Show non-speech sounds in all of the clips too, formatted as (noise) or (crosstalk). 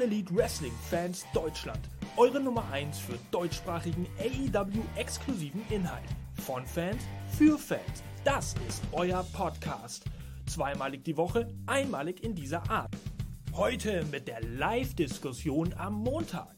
All Elite Wrestling Fans Deutschland. Eure Nummer 1 für deutschsprachigen AEW-exklusiven Inhalt. Von Fans für Fans. Das ist euer Podcast. Zweimalig die Woche, einmalig in dieser Art. Heute mit der Live-Diskussion am Montag.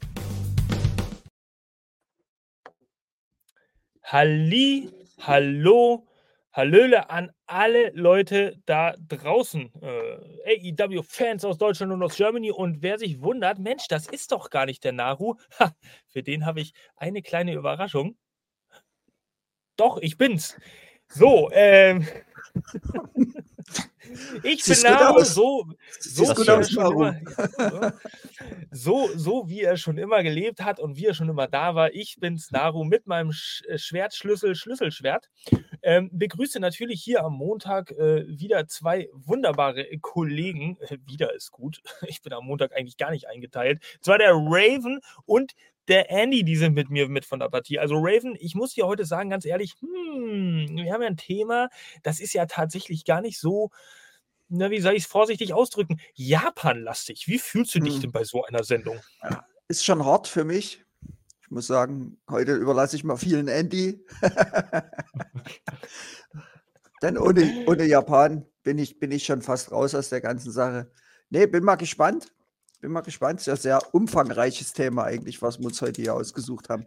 Halli, hallo, Hallöle an alle Leute da draußen, äh, AEW-Fans aus Deutschland und aus Germany. Und wer sich wundert, Mensch, das ist doch gar nicht der Naru. (laughs) Ha, für den habe ich eine kleine Überraschung. Doch, ich bin's. So, ähm. (laughs) Ich bin Naru, so, so, wie er schon immer, (laughs) so, so wie er schon immer gelebt hat und wie er schon immer da war. Ich bin's, Naru, mit meinem Sch äh, Schwertschlüssel, Schlüsselschwert. Ähm, begrüße natürlich hier am Montag äh, wieder zwei wunderbare Kollegen. Äh, wieder ist gut. (laughs) Ich bin am Montag eigentlich gar nicht eingeteilt. Zwar der Raven und der Andy, die sind mit mir mit von der Partie. Also Raven, ich muss dir heute sagen, ganz ehrlich, hm, wir haben ja ein Thema, das ist ja tatsächlich gar nicht so, na, wie soll ich es vorsichtig ausdrücken, Japan-lastig. Wie fühlst du dich hm. denn bei so einer Sendung? Ist schon hart für mich. Ich muss sagen, heute überlasse ich mal vielen Andy. (laughs) Denn ohne, ohne Japan bin ich, bin ich schon fast raus aus der ganzen Sache. Nee, bin mal gespannt. Bin mal gespannt. Ist ja ein sehr umfangreiches Thema eigentlich, was wir uns heute hier ausgesucht haben.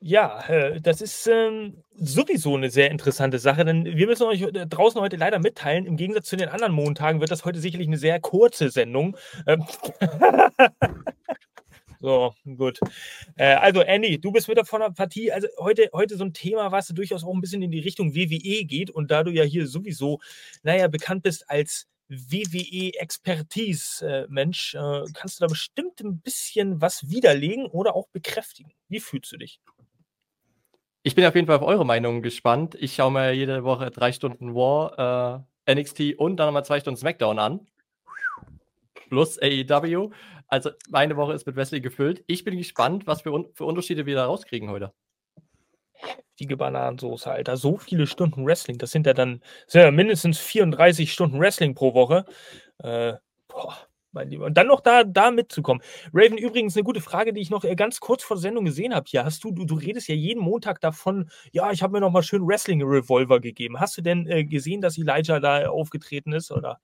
Ja, äh, das ist ähm, sowieso eine sehr interessante Sache, denn wir müssen euch äh, draußen heute leider mitteilen, im Gegensatz zu den anderen Montagen wird das heute sicherlich eine sehr kurze Sendung. Ähm (laughs) so, gut. Äh, also, Andy, du bist mit von der Partie. Also, heute, heute so ein Thema, was durchaus auch ein bisschen in die Richtung WWE geht. Und da du ja hier sowieso, naja, bekannt bist als WWE-Expertise-Mensch, äh, kannst du da bestimmt ein bisschen was widerlegen oder auch bekräftigen. Wie fühlst du dich? Ich bin auf jeden Fall auf eure Meinung gespannt. Ich schaue mir jede Woche drei Stunden War, äh, NXT und dann nochmal zwei Stunden SmackDown an. Plus AEW. Also meine Woche ist mit Wrestling gefüllt. Ich bin gespannt, was für, für Unterschiede wir da rauskriegen heute heftige Bananensoße, Alter. So viele Stunden Wrestling. Das sind ja dann sind ja mindestens 34 Stunden Wrestling pro Woche. Äh, boah, mein Lieber. Und dann noch da, da mitzukommen. Raven, übrigens eine gute Frage, die ich noch äh, ganz kurz vor der Sendung gesehen habe hier. Hast du, du, du redest ja jeden Montag davon, ja, ich habe mir noch mal schön Wrestling-Revolver gegeben. Hast du denn äh, gesehen, dass Elijah da aufgetreten ist, oder?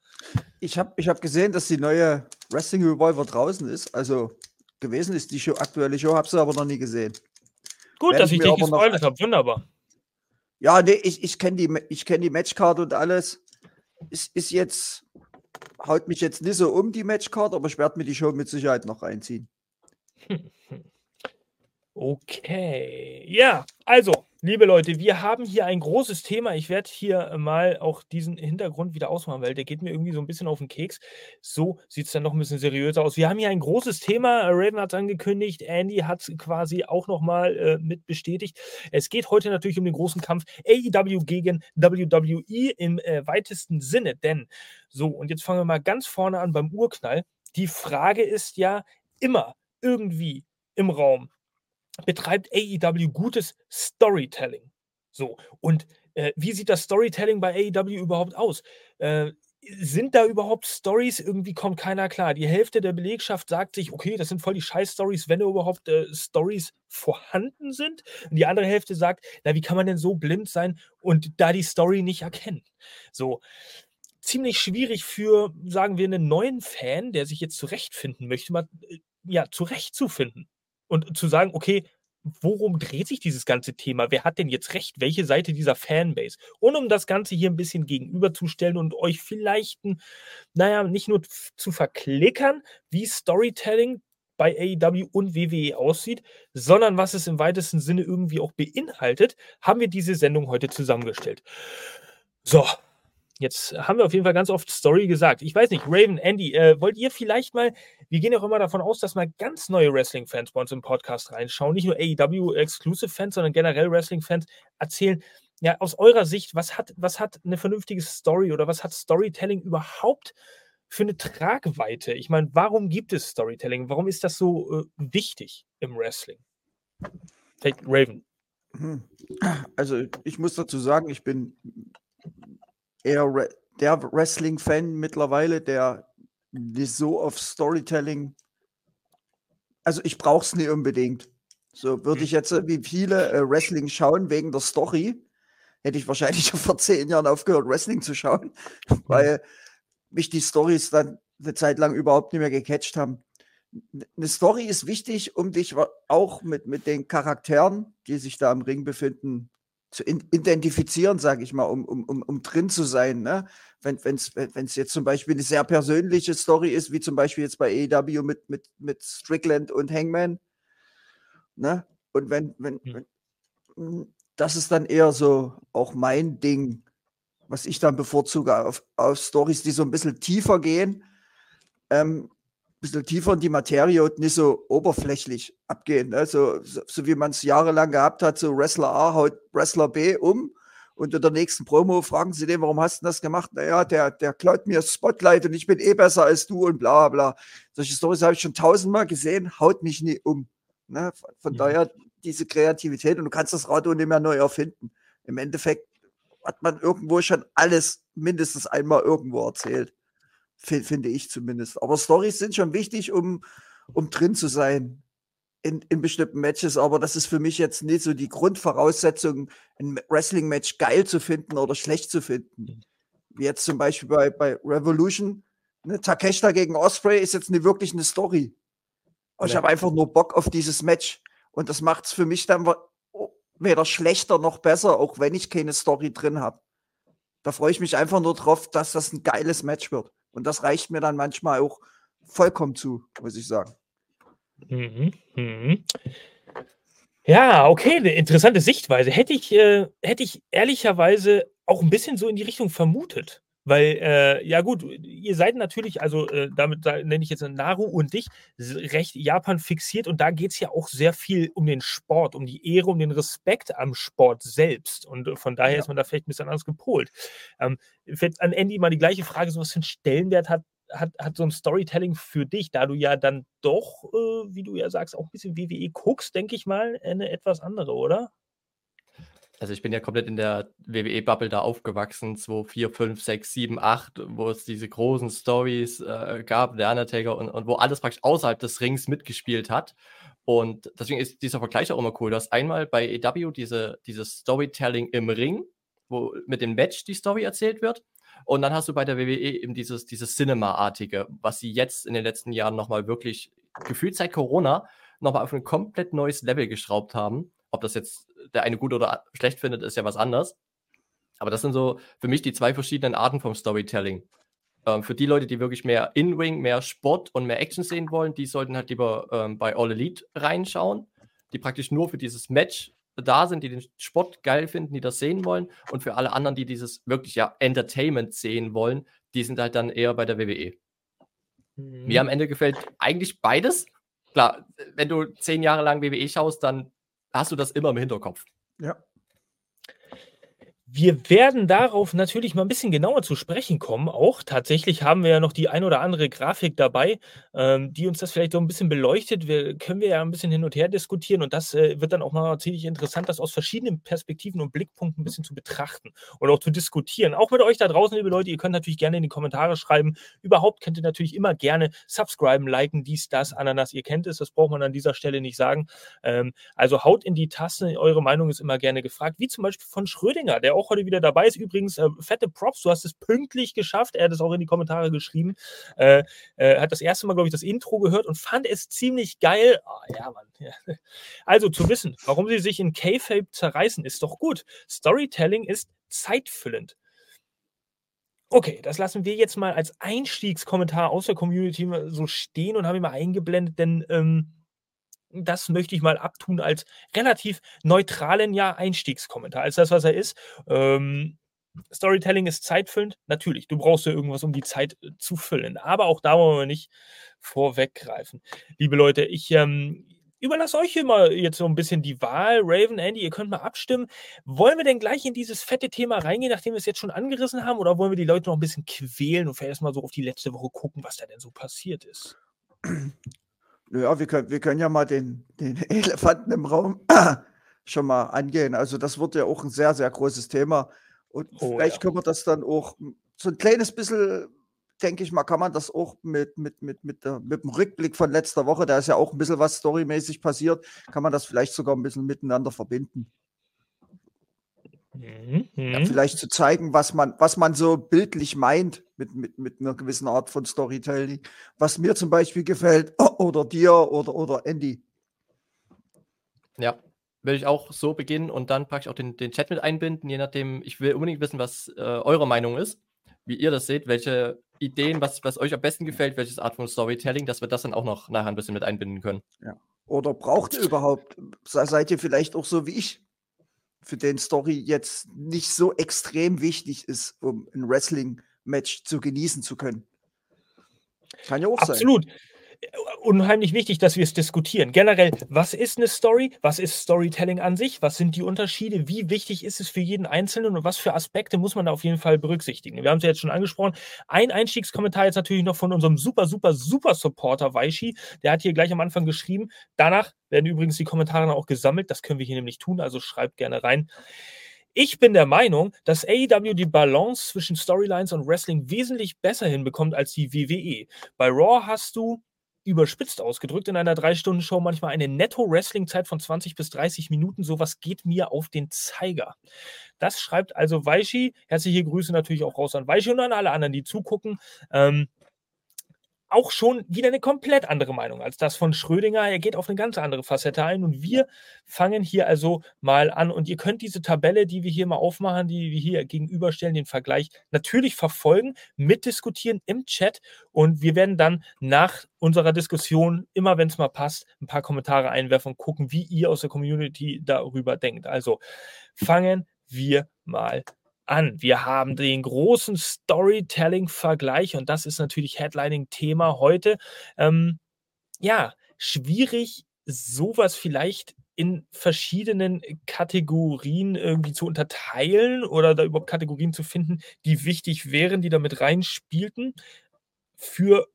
Ich habe ich hab gesehen, dass die neue Wrestling-Revolver draußen ist. Also gewesen ist die Show, aktuelle Show, habe sie aber noch nie gesehen. Gut, dass ich, dich gespoilert habe. Wunderbar. Ja, nee, ich, ich kenne die, kenn die Matchcard und alles. Ist, ist jetzt, haut mich jetzt nicht so um, die Matchcard, aber ich werde mir die Show mit Sicherheit noch reinziehen. (laughs) Okay. Ja, also, liebe Leute, wir haben hier ein großes Thema. Ich werde hier mal auch diesen Hintergrund wieder ausmachen, weil der geht mir irgendwie so ein bisschen auf den Keks. So sieht es dann noch ein bisschen seriöser aus. Wir haben hier ein großes Thema. Raven hat es angekündigt. Andy hat es quasi auch nochmal äh, mit bestätigt. Es geht heute natürlich um den großen Kampf AEW gegen WWE im äh, weitesten Sinne. Denn, so, und jetzt fangen wir mal ganz vorne an beim Urknall. Die Frage ist ja immer irgendwie im Raum betreibt AEW gutes Storytelling. So, und äh, wie sieht das Storytelling bei AEW überhaupt aus? Äh, sind da überhaupt Stories? Irgendwie kommt keiner klar. Die Hälfte der Belegschaft sagt sich, okay, das sind voll die Scheiß-Stories, wenn überhaupt äh, Stories vorhanden sind. Und die andere Hälfte sagt, na, wie kann man denn so blind sein und da die Story nicht erkennen? So. Ziemlich schwierig für, sagen wir, einen neuen Fan, der sich jetzt zurechtfinden möchte, mal äh, ja, zurechtzufinden und zu sagen, okay, worum dreht sich dieses ganze Thema? Wer hat denn jetzt recht? Welche Seite dieser Fanbase? Und um das Ganze hier ein bisschen gegenüberzustellen und euch vielleicht, naja, nicht nur zu verklickern, wie Storytelling bei AEW und WWE aussieht, sondern was es im weitesten Sinne irgendwie auch beinhaltet, haben wir diese Sendung heute zusammengestellt. So, Jetzt haben wir auf jeden Fall ganz oft Story gesagt. Ich weiß nicht, Raven, Andy, äh, wollt ihr vielleicht mal, wir gehen ja auch immer davon aus, dass mal ganz neue Wrestling-Fans bei uns im Podcast reinschauen, nicht nur AEW-Exclusive-Fans, sondern generell Wrestling-Fans erzählen, ja, aus eurer Sicht, was hat, was hat eine vernünftige Story oder was hat Storytelling überhaupt für eine Tragweite? Ich meine, warum gibt es Storytelling? Warum ist das so äh, wichtig im Wrestling? Vielleicht Raven. Hm. Also, ich muss dazu sagen, ich bin eher der Wrestling-Fan mittlerweile, der nicht so auf Storytelling. Also ich brauche es nicht unbedingt. So würde Mhm. ich jetzt äh, wie viele äh, Wrestling schauen wegen der Story, hätte ich wahrscheinlich (laughs) schon vor zehn Jahren aufgehört, Wrestling zu schauen, (laughs) weil mich die Stories dann eine Zeit lang überhaupt nicht mehr gecatcht haben. Eine Story ist wichtig, um dich auch mit, mit den Charakteren, die sich da im Ring befinden, zu identifizieren, sage ich mal, um, um, um, um drin zu sein. Ne? Wenn es wenn, es jetzt zum Beispiel eine sehr persönliche Story ist, wie zum Beispiel jetzt bei AEW mit, mit, mit Strickland und Hangman. Ne? Und wenn, wenn, Hm. wenn mm, das ist dann eher so auch mein Ding, was ich dann bevorzuge auf, auf Stories, die so ein bisschen tiefer gehen, ähm, bisschen tiefer in die Materie und nicht so oberflächlich abgehen. Ne? So, so, so wie man es jahrelang gehabt hat, so Wrestler A haut Wrestler B um und in der nächsten Promo fragen sie den, warum hast du das gemacht? Naja, der, der klaut mir Spotlight und ich bin eh besser als du und bla bla. Solche Stories habe ich schon tausendmal gesehen, haut mich nie um. Ne? Von, von Ja. daher diese Kreativität und du kannst das Rad nicht mehr neu erfinden. Im Endeffekt hat man irgendwo schon alles mindestens einmal irgendwo erzählt. Fi- Finde ich zumindest. Aber Stories sind schon wichtig, um, um drin zu sein in, in bestimmten Matches. Aber das ist für mich jetzt nicht so die Grundvoraussetzung, ein Wrestling-Match geil zu finden oder schlecht zu finden. Wie jetzt zum Beispiel bei, bei Revolution. Ne, Takeshita gegen Osprey ist jetzt nicht wirklich eine Story. Aber ich Nee. habe einfach nur Bock auf dieses Match. Und das macht es für mich dann weder schlechter noch besser, auch wenn ich keine Story drin habe. Da freue ich mich einfach nur drauf, dass das ein geiles Match wird. Und das reicht mir dann manchmal auch vollkommen zu, muss ich sagen. Mhm. Mhm. Ja, okay, eine interessante Sichtweise. Hätte ich, äh, hätte ich ehrlicherweise auch ein bisschen so in die Richtung vermutet. Weil, äh, ja gut, ihr seid natürlich, also äh, damit da nenne ich jetzt Naru und dich, recht Japan fixiert und da geht es ja auch sehr viel um den Sport, um die Ehre, um den Respekt am Sport selbst. Und äh, von daher Ja. ist man da vielleicht ein bisschen anders gepolt. Ähm, an Andy mal die gleiche Frage, so was für einen Stellenwert hat, hat, hat so ein Storytelling für dich, da du ja dann doch, äh, wie du ja sagst, auch ein bisschen WWE guckst, denke ich mal, eine etwas andere, oder? Also ich bin ja komplett in der WWE-Bubble da aufgewachsen, 2, 4, 5, 6, 7, 8, wo es diese großen Stories äh, gab, der Undertaker und, und wo alles praktisch außerhalb des Rings mitgespielt hat. Und deswegen ist dieser Vergleich auch immer cool. Du hast einmal bei EW diese, dieses Storytelling im Ring, wo mit dem Match die Story erzählt wird. Und dann hast du bei der WWE eben dieses, dieses Cinema-artige, was sie jetzt in den letzten Jahren nochmal wirklich gefühlt seit Corona nochmal auf ein komplett neues Level geschraubt haben. Ob das jetzt der eine gut oder schlecht findet, ist ja was anderes. Aber das sind so für mich die zwei verschiedenen Arten vom Storytelling. Ähm, für die Leute, die wirklich mehr In-Ring, mehr Sport und mehr Action sehen wollen, die sollten halt lieber ähm, bei All Elite reinschauen, die praktisch nur für dieses Match da sind, die den Sport geil finden, die das sehen wollen. Und für alle anderen, die dieses wirklich ja Entertainment sehen wollen, die sind halt dann eher bei der WWE. Mhm. Mir am Ende gefällt eigentlich beides. Klar, wenn du zehn Jahre lang WWE schaust, dann hast du das immer im Hinterkopf. Ja. Wir werden darauf natürlich mal ein bisschen genauer zu sprechen kommen. Auch tatsächlich haben wir ja noch die ein oder andere Grafik dabei, ähm, die uns das vielleicht so ein bisschen beleuchtet. Wir können wir ja ein bisschen hin und her diskutieren und das äh, wird dann auch mal ziemlich interessant, das aus verschiedenen Perspektiven und Blickpunkten ein bisschen zu betrachten und auch zu diskutieren. Auch mit euch da draußen, liebe Leute, ihr könnt natürlich gerne in die Kommentare schreiben. Überhaupt könnt ihr natürlich immer gerne subscriben, liken, dies, das, Ananas. Ihr kennt es, das braucht man an dieser Stelle nicht sagen. Ähm, also haut in die Taste, eure Meinung ist immer gerne gefragt, wie zum Beispiel von Schrödinger, der auch heute wieder dabei ist. Übrigens, äh, fette Props, du hast es pünktlich geschafft. Er hat es auch in die Kommentare geschrieben. Äh, äh, hat das erste Mal, glaube ich, das Intro gehört und fand es ziemlich geil. Ah, ja, Mann. Ja. Also zu wissen, warum sie sich in K-Fape zerreißen, ist doch gut. Storytelling ist zeitfüllend. Okay, das lassen wir jetzt mal als Einstiegskommentar aus der Community so stehen und haben ihn mal eingeblendet, denn ähm, das möchte ich mal abtun als relativ neutralen ja Einstiegskommentar, als das, was er ist. Ähm, Storytelling ist zeitfüllend, natürlich. Du brauchst ja irgendwas, um die Zeit äh, zu füllen. Aber auch da wollen wir nicht vorweggreifen. Liebe Leute, ich ähm, überlasse euch hier mal jetzt so ein bisschen die Wahl. Raven, Andy, ihr könnt mal abstimmen. Wollen wir denn gleich in dieses fette Thema reingehen, nachdem wir es jetzt schon angerissen haben? Oder wollen wir die Leute noch ein bisschen quälen und vielleicht erstmal so auf die letzte Woche gucken, was da denn so passiert ist? Ja, wir können, wir können ja mal den, den (laughs) Elefanten im Raum (clears throat) schon mal angehen. Also das wird ja auch ein sehr, sehr großes Thema. Und Oh, vielleicht ja. können wir das dann auch so ein kleines bisschen denke ich mal, kann man das auch mit, mit, mit, mit, der, mit dem Rückblick von letzter Woche, da ist ja auch ein bisschen was storymäßig passiert, kann man das vielleicht sogar ein bisschen miteinander verbinden. Mhm. Ja, mhm. vielleicht zu zeigen, was man, was man so bildlich meint mit, mit, mit einer gewissen Art von Storytelling, was mir zum Beispiel gefällt, oder dir oder, oder Andy. Ja, würde ich auch so beginnen und dann praktisch auch den, den Chat mit einbinden, je nachdem, ich will unbedingt wissen, was äh, eure Meinung ist, wie ihr das seht, welche Ideen, was, was euch am besten gefällt, welches Art von Storytelling, dass wir das dann auch noch nachher ein bisschen mit einbinden können. Ja. Oder braucht ihr überhaupt, seid ihr vielleicht auch so wie ich, für den Story jetzt nicht so extrem wichtig ist, um ein Wrestling-Match zu genießen zu können? Kann ja auch Absolut. sein. Absolut unheimlich wichtig, dass wir es diskutieren. Generell, was ist eine Story? Was ist Storytelling an sich? Was sind die Unterschiede? Wie wichtig ist es für jeden Einzelnen und was für Aspekte muss man da auf jeden Fall berücksichtigen? Wir haben es ja jetzt schon angesprochen. Ein Einstiegskommentar jetzt natürlich noch von unserem super, super, super Supporter Weishi. Der hat hier gleich am Anfang geschrieben. Danach werden übrigens die Kommentare auch gesammelt. Das können wir hier nämlich tun, also schreibt gerne rein. Ich bin der Meinung, dass AEW die Balance zwischen Storylines und Wrestling wesentlich besser hinbekommt als die WWE. Bei Raw hast du überspitzt ausgedrückt, in einer Drei-Stunden-Show manchmal eine Netto-Wrestling-Zeit von 20 bis 30 Minuten. Sowas geht mir auf den Zeiger. Das schreibt also Weishi. Herzliche Grüße natürlich auch raus an Weishi und an alle anderen, die zugucken. Ähm, auch schon wieder eine komplett andere Meinung als das von Schrödinger. Er geht auf eine ganz andere Facette ein und wir fangen hier also mal an. Und ihr könnt diese Tabelle, die wir hier mal aufmachen, die wir hier gegenüberstellen, den Vergleich natürlich verfolgen, mitdiskutieren im Chat und wir werden dann nach unserer Diskussion, immer wenn es mal passt, ein paar Kommentare einwerfen und gucken, wie ihr aus der Community darüber denkt. Also fangen wir mal an. Wir haben den großen Storytelling-Vergleich und das ist natürlich Headlining-Thema heute. Ähm, ja, schwierig, sowas vielleicht in verschiedenen Kategorien irgendwie zu unterteilen oder da überhaupt Kategorien zu finden, die wichtig wären, die damit reinspielten. Für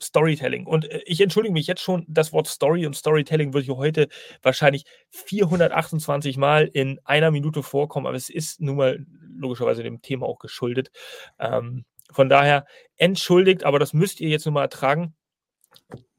Storytelling. Und äh, ich entschuldige mich jetzt schon, das Wort Story und Storytelling wird hier heute wahrscheinlich 428 Mal in einer Minute vorkommen, aber es ist nun mal logischerweise dem Thema auch geschuldet. Ähm, von daher entschuldigt, aber das müsst ihr jetzt nun mal ertragen.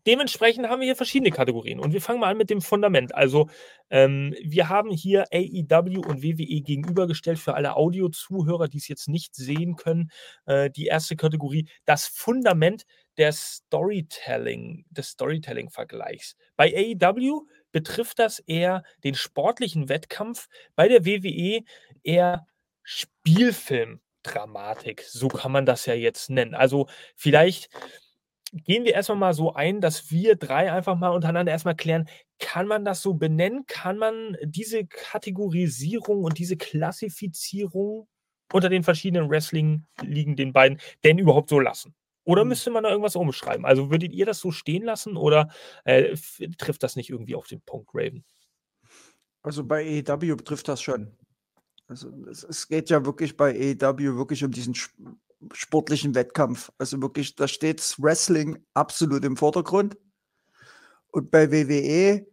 Dementsprechend haben wir hier verschiedene Kategorien und wir fangen mal an mit dem Fundament. Also ähm, wir haben hier AEW und WWE gegenübergestellt für alle Audio-Zuhörer, die es jetzt nicht sehen können. Äh, die erste Kategorie, das Fundament der Storytelling, des Storytelling-Vergleichs. Bei AEW betrifft das eher den sportlichen Wettkampf, bei der WWE eher Spielfilmdramatik. So kann man das ja jetzt nennen. Also vielleicht gehen wir erstmal mal so ein, dass wir drei einfach mal untereinander erstmal klären, kann man das so benennen? Kann man diese Kategorisierung und diese Klassifizierung unter den verschiedenen Wrestling-Ligen den beiden denn überhaupt so lassen? Oder mhm. müsste man da irgendwas umschreiben? Also würdet ihr das so stehen lassen oder äh, trifft das nicht irgendwie auf den Punkt, Raven? Also bei AEW betrifft das schon. Also es, es, geht ja wirklich bei AEW wirklich um diesen sportlichen Wettkampf. Also wirklich, da steht Wrestling absolut im Vordergrund. Und bei WWE,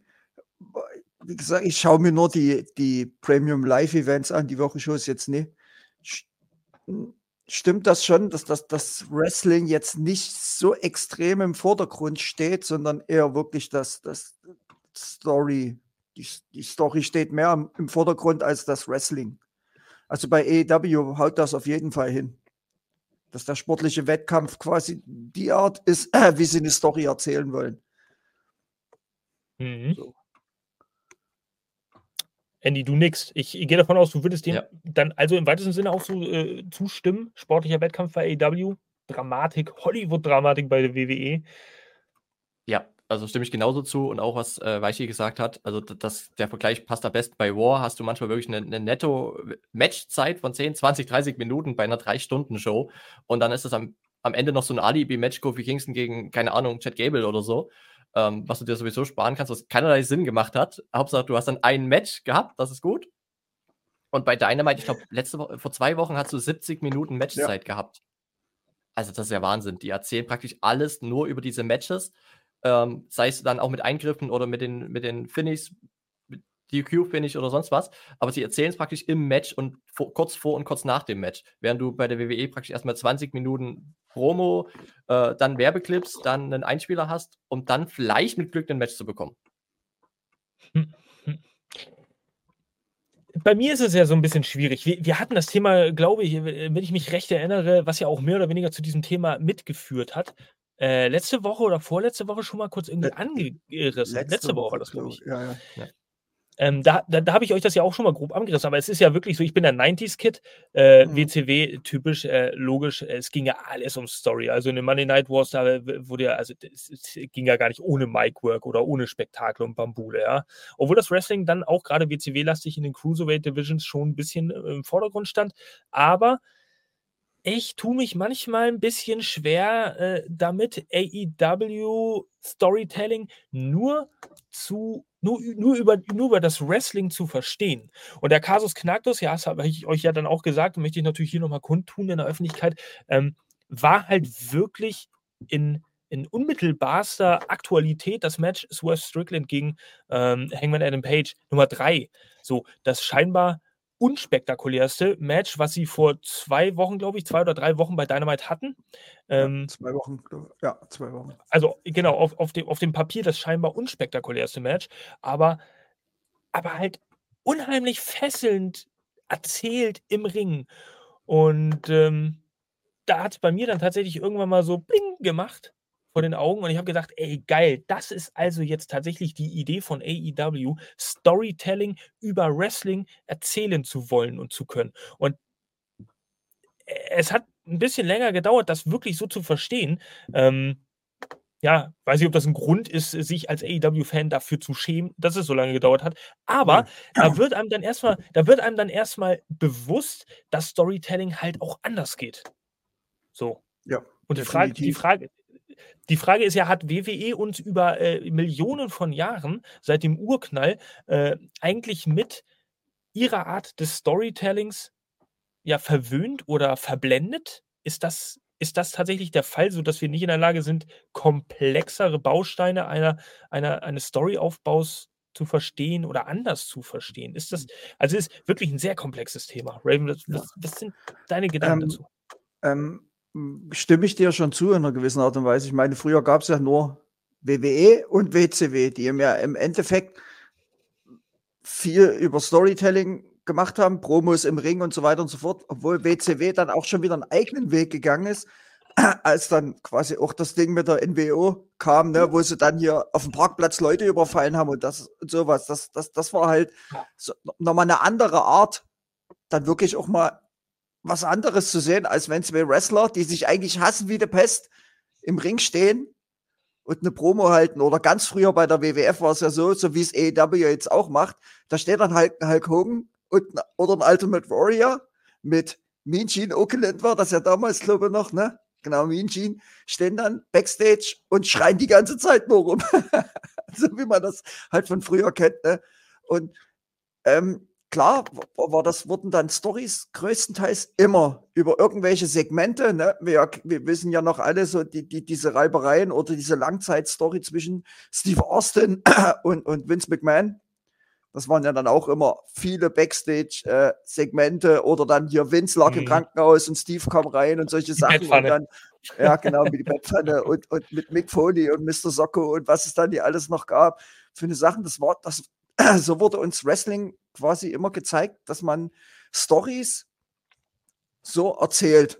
wie gesagt, ich schaue mir nur die, die Premium Live Events an, die Wochenshows jetzt nicht stimmt das schon, dass das, das Wrestling jetzt nicht so extrem im Vordergrund steht, sondern eher wirklich das, das Story. Die, die Story steht mehr im, im Vordergrund als das Wrestling. Also bei AEW haut das auf jeden Fall hin. Dass der sportliche Wettkampf quasi die Art ist, äh, (clears throat) wie sie eine Story erzählen wollen. Mhm. So. Andy, du nix. Ich, ich gehe davon aus, du würdest dem ja. dann also im weitesten Sinne auch so äh, zustimmen. Sportlicher Wettkampf bei AEW, Dramatik, Hollywood-Dramatik bei der WWE. Ja, also stimme ich genauso zu und auch was äh, Weichi gesagt hat. Also das, der Vergleich passt am besten bei War. Hast du manchmal wirklich eine, eine Netto-Matchzeit von 10, 20, 30 Minuten bei einer 3-Stunden-Show und dann ist es am, am Ende noch so ein Alibi-Match Kofi Kingston gegen, keine Ahnung, Chad Gable oder so ähm, was du dir sowieso sparen kannst, was keinerlei Sinn gemacht hat. Hauptsache, du hast dann ein Match gehabt, das ist gut. Und bei Dynamite, ich glaube, letzte Woche, vor zwei Wochen hast du 70 Minuten Matchzeit ja. gehabt. Also, das ist ja Wahnsinn. Die erzählen praktisch alles nur über diese Matches. Ähm, sei es dann auch mit Eingriffen oder mit den, mit den Finishes, DQ-Finish oder sonst was. Aber sie erzählen es praktisch im Match und vor, kurz vor und kurz nach dem Match. Während du bei der WWE praktisch erstmal 20 Minuten Promo, äh, dann Werbeclips, dann einen Einspieler hast, um dann vielleicht mit Glück ein Match zu bekommen. Bei mir ist es ja so ein bisschen schwierig. Wir, wir hatten das Thema, glaube ich, wenn ich mich recht erinnere, was ja auch mehr oder weniger zu diesem Thema mitgeführt hat. Äh, letzte Woche oder vorletzte Woche schon mal kurz irgendwie angerissen. Letzte, letzte Woche war das, glaube ich. Ja, ja. ja. Ähm, da da, da habe ich euch das ja auch schon mal grob angerissen, aber es ist ja wirklich so, ich bin der 90s-Kid, äh, mhm. WCW typisch, äh, logisch, es ging ja alles um Story. Also in den Monday Night Wars, da wurde ja, also es, es ging ja gar nicht ohne Mic-Work oder ohne Spektakel und Bambule, ja. Obwohl das Wrestling dann auch gerade WCW-lastig in den Cruiserweight Divisions schon ein bisschen äh, im Vordergrund stand, aber ich tue mich manchmal ein bisschen schwer äh, damit, AEW Storytelling nur zu nur, nur, über, nur über das Wrestling zu verstehen. Und der Kasus Knacktus, ja, das habe ich euch ja dann auch gesagt, möchte ich natürlich hier nochmal kundtun in der Öffentlichkeit, ähm, war halt wirklich in, in unmittelbarster Aktualität das Match Swerve Strickland gegen ähm, Hangman Adam Page Nummer 3. So, das scheinbar unspektakulärste Match, was sie vor zwei Wochen, glaube ich, zwei oder drei Wochen bei Dynamite hatten. Ähm, zwei Wochen, ja, zwei Wochen. Also genau, auf, auf, dem, auf dem Papier das scheinbar unspektakulärste Match, aber, aber halt unheimlich fesselnd erzählt im Ring. Und ähm, da hat es bei mir dann tatsächlich irgendwann mal so bling gemacht vor den Augen und ich habe gedacht, ey, geil, das ist also jetzt tatsächlich die Idee von AEW, Storytelling über Wrestling erzählen zu wollen und zu können. Und es hat ein bisschen länger gedauert, das wirklich so zu verstehen. Ähm, ja, weiß nicht, ob das ein Grund ist, sich als AEW-Fan dafür zu schämen, dass es so lange gedauert hat. Aber da wird einem dann erstmal, da wird einem dann erstmal bewusst, dass Storytelling halt auch anders geht. So. Ja. Und die Frage, die Frage, die Frage ist ja, hat WWE uns über äh, Millionen von Jahren seit dem Urknall äh, eigentlich mit ihrer Art des Storytellings ja verwöhnt oder verblendet? Ist das, ist das tatsächlich der Fall, sodass wir nicht in der Lage sind, komplexere Bausteine einer, einer, eines Storyaufbaus zu verstehen oder anders zu verstehen? Ist das, also ist wirklich ein sehr komplexes Thema. Raven, was, was, sind deine Gedanken ähm, dazu? Ähm, stimme ich dir schon zu in einer gewissen Art und Weise. Ich meine, früher gab es ja nur WWE und WCW, die ja im Endeffekt viel über Storytelling gemacht haben, Promos im Ring und so weiter und so fort, obwohl WCW dann auch schon wieder einen eigenen Weg gegangen ist, (clears throat) als dann quasi auch das Ding mit der NWO kam, ne, wo sie dann hier auf dem Parkplatz Leute überfallen haben und das und sowas. Das, das, das war halt so, nochmal eine andere Art, dann wirklich auch mal was anderes zu sehen, als wenn zwei Wrestler, die sich eigentlich hassen wie die Pest, im Ring stehen und eine Promo halten. Oder ganz früher bei der WWF war es ja so, so wie es AEW jetzt auch macht. Da steht dann halt ein Hulk Hogan und, oder ein Ultimate Warrior mit Mean Gene Oakland war das ja damals, glaube ich, noch, ne? Genau, Mean Gene stehen dann Backstage und schreien die ganze Zeit nur rum. (laughs) so wie man das halt von früher kennt, ne? Und ähm, klar war das, wurden dann Stories größtenteils immer über irgendwelche Segmente. Ne? Wir, wir wissen ja noch alle so die, die, diese Reibereien oder diese Langzeitstory zwischen Steve Austin (clears throat) und, und Vince McMahon. Das waren ja dann auch immer viele Backstage-Segmente äh, oder dann hier Vince lag mhm. im Krankenhaus und Steve kam rein und solche die Sachen. Und dann, ja, genau, mit die Bettpfanne (laughs) und, und mit Mick Foley und Mr. Socko und was es dann hier alles noch gab. Für eine Sachen, das war, das, (clears throat) so wurde uns Wrestling quasi immer gezeigt, dass man Stories so erzählt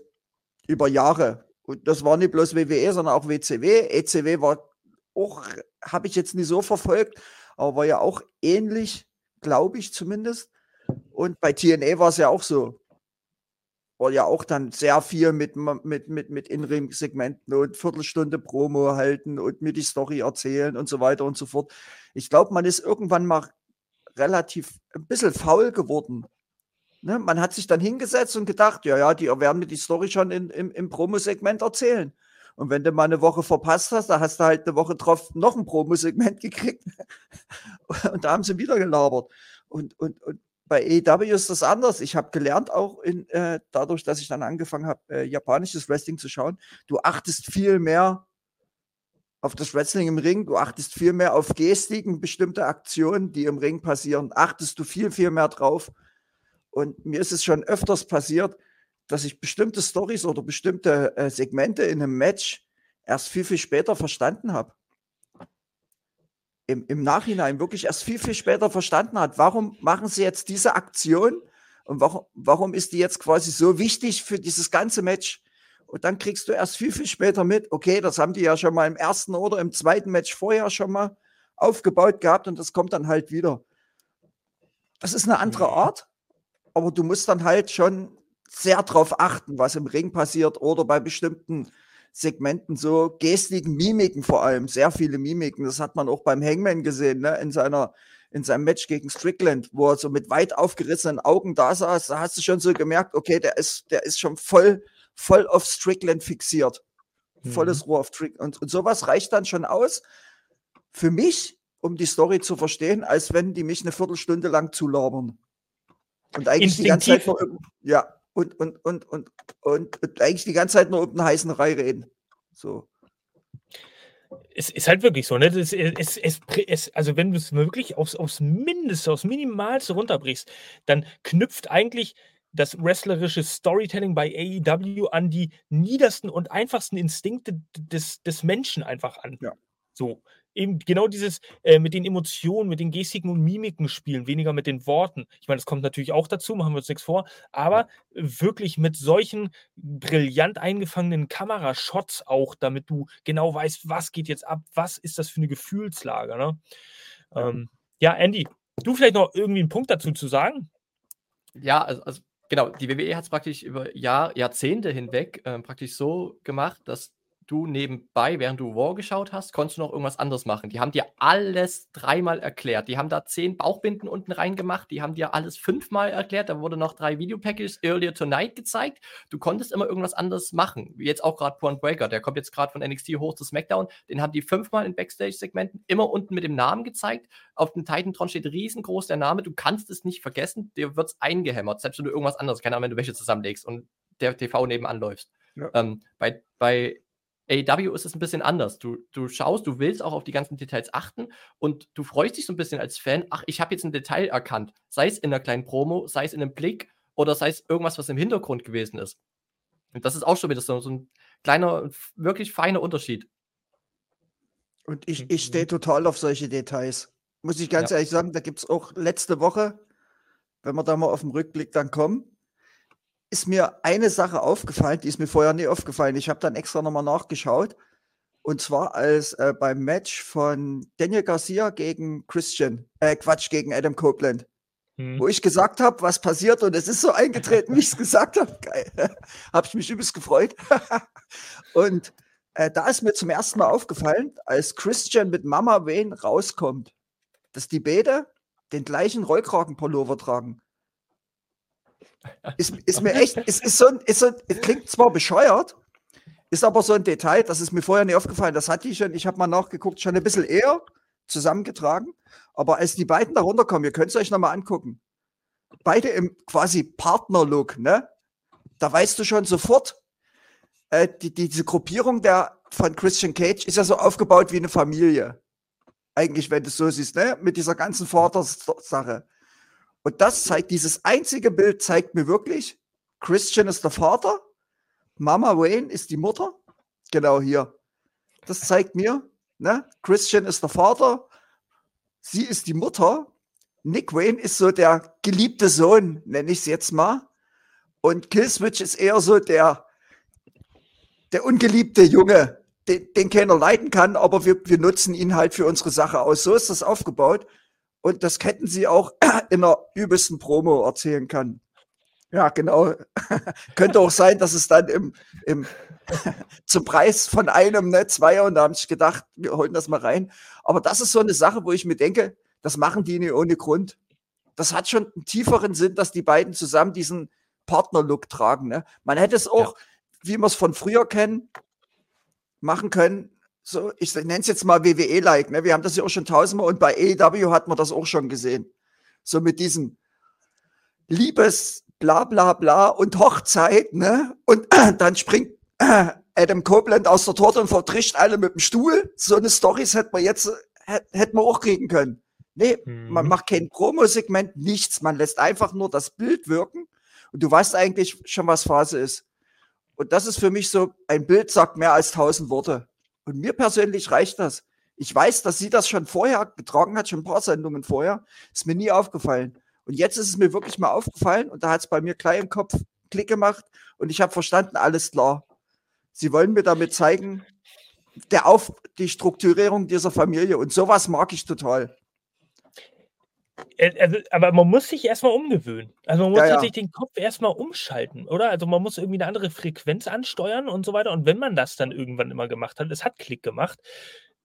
über Jahre. Und das war nicht bloß WWE, sondern auch WCW. ECW war auch, habe ich jetzt nicht so verfolgt, aber war ja auch ähnlich, glaube ich zumindest. Und bei TNA war es ja auch so. War ja auch dann sehr viel mit, mit, mit, mit In-Ring-Segmenten und Viertelstunde Promo halten und mir die Story erzählen und so weiter und so fort. Ich glaube, man ist irgendwann mal relativ ein bisschen faul geworden. Ne? Man hat sich dann hingesetzt und gedacht, ja, ja, die werden mir die Story schon in, im, im Promo-Segment erzählen. Und wenn du mal eine Woche verpasst hast, da hast du halt eine Woche drauf noch ein Promo-Segment (laughs) gekriegt. und da haben sie wieder gelabert. Und, und, und bei EW ist das anders. Ich habe gelernt, auch in, äh, dadurch, dass ich dann angefangen habe, äh, japanisches Wrestling zu schauen, du achtest viel mehr auf das Wrestling im Ring, du achtest viel mehr auf Gestiken, bestimmte Aktionen, die im Ring passieren, achtest du viel, viel mehr drauf. Und mir ist es schon öfters passiert, dass ich bestimmte Stories oder bestimmte äh, Segmente in einem Match erst viel, viel später verstanden habe. Im, Im Nachhinein wirklich erst viel, viel später verstanden hat. Warum machen sie jetzt diese Aktion und warum, warum ist die jetzt quasi so wichtig für dieses ganze Match? Und dann kriegst du erst viel, viel später mit, okay, das haben die ja schon mal im ersten oder im zweiten Match vorher schon mal aufgebaut gehabt und das kommt dann halt wieder. Das ist eine andere Art, aber du musst dann halt schon sehr darauf achten, was im Ring passiert oder bei bestimmten Segmenten so Gestiken, Mimiken vor allem, sehr viele Mimiken. Das hat man auch beim Hangman gesehen, ne? in seiner in seinem Match gegen Strickland, wo er so mit weit aufgerissenen Augen da saß, da hast du schon so gemerkt, okay, der ist, der ist schon voll, voll auf Strickland fixiert. Mhm. Volles Rohr auf Strickland. Und, und sowas reicht dann schon aus für mich, um die Story zu verstehen, als wenn die mich eine Viertelstunde lang zulabern. Und eigentlich die ganze Zeit nur, ja, und, und, und, und, und, und eigentlich die ganze Zeit nur um den heißen Rei reden. So. Es ist halt wirklich so, ne? Es, es, es, es, also, wenn du es wirklich aufs, aufs Mindeste, aufs Minimalste runterbrichst, dann knüpft eigentlich das wrestlerische Storytelling bei AEW an die niedersten und einfachsten Instinkte des, des Menschen einfach an. Ja. So eben genau dieses äh, mit den Emotionen, mit den Gestiken und Mimiken spielen, weniger mit den Worten. Ich meine, das kommt natürlich auch dazu, machen wir uns nichts vor, aber wirklich mit solchen brillant eingefangenen Kamerashots auch, damit du genau weißt, was geht jetzt ab, was ist das für eine Gefühlslage. Ne? Ja. Ähm, ja, Andy, du vielleicht noch irgendwie einen Punkt dazu zu sagen? Ja, also, also genau, die WWE hat es praktisch über Jahr, Jahrzehnte hinweg äh, praktisch so gemacht, dass du nebenbei, während du War geschaut hast, konntest du noch irgendwas anderes machen. Die haben dir alles dreimal erklärt. Die haben da zehn Bauchbinden unten reingemacht. Die haben dir alles fünfmal erklärt. Da wurde noch drei Videopackages Earlier Tonight gezeigt. Du konntest immer irgendwas anderes machen. Wie jetzt auch gerade Point Breaker. Der kommt jetzt gerade von NXT hoch zu SmackDown. Den haben die fünfmal in Backstage-Segmenten immer unten mit dem Namen gezeigt. Auf dem Titantron steht riesengroß der Name. Du kannst es nicht vergessen. Dir wird es eingehämmert. Selbst wenn du irgendwas anderes, keine Ahnung, wenn du welche zusammenlegst und der TV nebenan läufst. Ja. Ähm, bei, bei AEW ist es ein bisschen anders. Du, du schaust, du willst auch auf die ganzen Details achten und du freust dich so ein bisschen als Fan, ach, ich habe jetzt ein Detail erkannt. Sei es in einer kleinen Promo, sei es in einem Blick oder sei es irgendwas, was im Hintergrund gewesen ist. Und das ist auch schon wieder so, so ein kleiner, wirklich feiner Unterschied. Und ich, ich stehe total auf solche Details. Muss ich ganz ja. ehrlich sagen, da gibt es auch letzte Woche, wenn wir da mal auf den Rückblick dann kommen, ist mir eine Sache aufgefallen, die ist mir vorher nie aufgefallen. Ich habe dann extra nochmal nachgeschaut. Und zwar als äh, beim Match von Daniel Garcia gegen Christian, äh, Quatsch, gegen Adam Copeland. Hm. Wo ich gesagt habe, was passiert und es ist so eingetreten, wie ich es (laughs) gesagt habe. Geil. (laughs) habe ich mich übelst gefreut. (laughs) und äh, da ist mir zum ersten Mal aufgefallen, als Christian mit Mama Wayne rauskommt, dass die beide den gleichen Rollkragenpullover tragen. Ist, ist mir echt, ist, ist so ein, ist so ein, klingt zwar bescheuert, ist aber so ein Detail, das ist mir vorher nicht aufgefallen. Das hatte ich schon, ich habe mal nachgeguckt, schon ein bisschen eher zusammengetragen. Aber als die beiden da runterkommen, ihr könnt es euch nochmal angucken. Beide im quasi Partner-Look, ne? Da weißt du schon sofort, äh, die, die, diese Gruppierung der, von Christian Cage ist ja so aufgebaut wie eine Familie. Eigentlich, wenn du es so siehst, ne? Mit dieser ganzen Vatersache. Und das zeigt, dieses einzige Bild zeigt mir wirklich, Christian ist der Vater, Mama Wayne ist die Mutter. Genau hier. Das zeigt mir, ne? Christian ist der Vater, sie ist die Mutter. Nick Wayne ist so der geliebte Sohn, nenne ich es jetzt mal. Und Killswitch ist eher so der, der ungeliebte Junge, den, den keiner leiden kann, aber wir, wir nutzen ihn halt für unsere Sache aus. So ist das aufgebaut. Und das hätten sie auch (clears throat) in der übelsten Promo erzählen können. Ja, genau. (laughs) Könnte auch sein, dass es dann im, im (laughs) zum Preis von einem, ne, zwei und da haben sich gedacht, wir holen das mal rein. Aber das ist so eine Sache, wo ich mir denke, das machen die nicht ohne Grund. Das hat schon einen tieferen Sinn, dass die beiden zusammen diesen Partner-Look tragen. Ne? Man hätte es auch, ja. wie wir es von früher kennen, machen können, so, ich nenne es jetzt mal WWE-like, ne? Wir haben das ja auch schon tausendmal und bei AEW hat man das auch schon gesehen. So mit diesem Liebes, bla bla bla und Hochzeit, ne? Und äh, (clears throat) dann springt äh, (clears throat) Adam Copeland aus der Torte und vertrischt alle mit dem Stuhl. So eine Stories hätte man jetzt, hätte man auch kriegen können. Nee, mhm. man macht kein Promo-Segment, nichts. Man lässt einfach nur das Bild wirken Und du weißt eigentlich schon, was Phase ist. Und das ist für mich so, ein Bild sagt mehr als tausend Worte. Und mir persönlich reicht das. Ich weiß, dass sie das schon vorher getragen hat, schon ein paar Sendungen vorher. Ist mir nie aufgefallen. Und jetzt ist es mir wirklich mal aufgefallen und da hat es bei mir gleich im Kopf Klick gemacht und ich habe verstanden, alles klar. Sie wollen mir damit zeigen, der Auf die Strukturierung dieser Familie und sowas mag ich total. Äh, also, aber man muss sich erstmal umgewöhnen. Also man muss ja, ja. den Kopf erstmal umschalten, oder? Also man muss irgendwie eine andere Frequenz ansteuern und so weiter. Und wenn man das dann irgendwann immer gemacht hat, es hat Klick gemacht,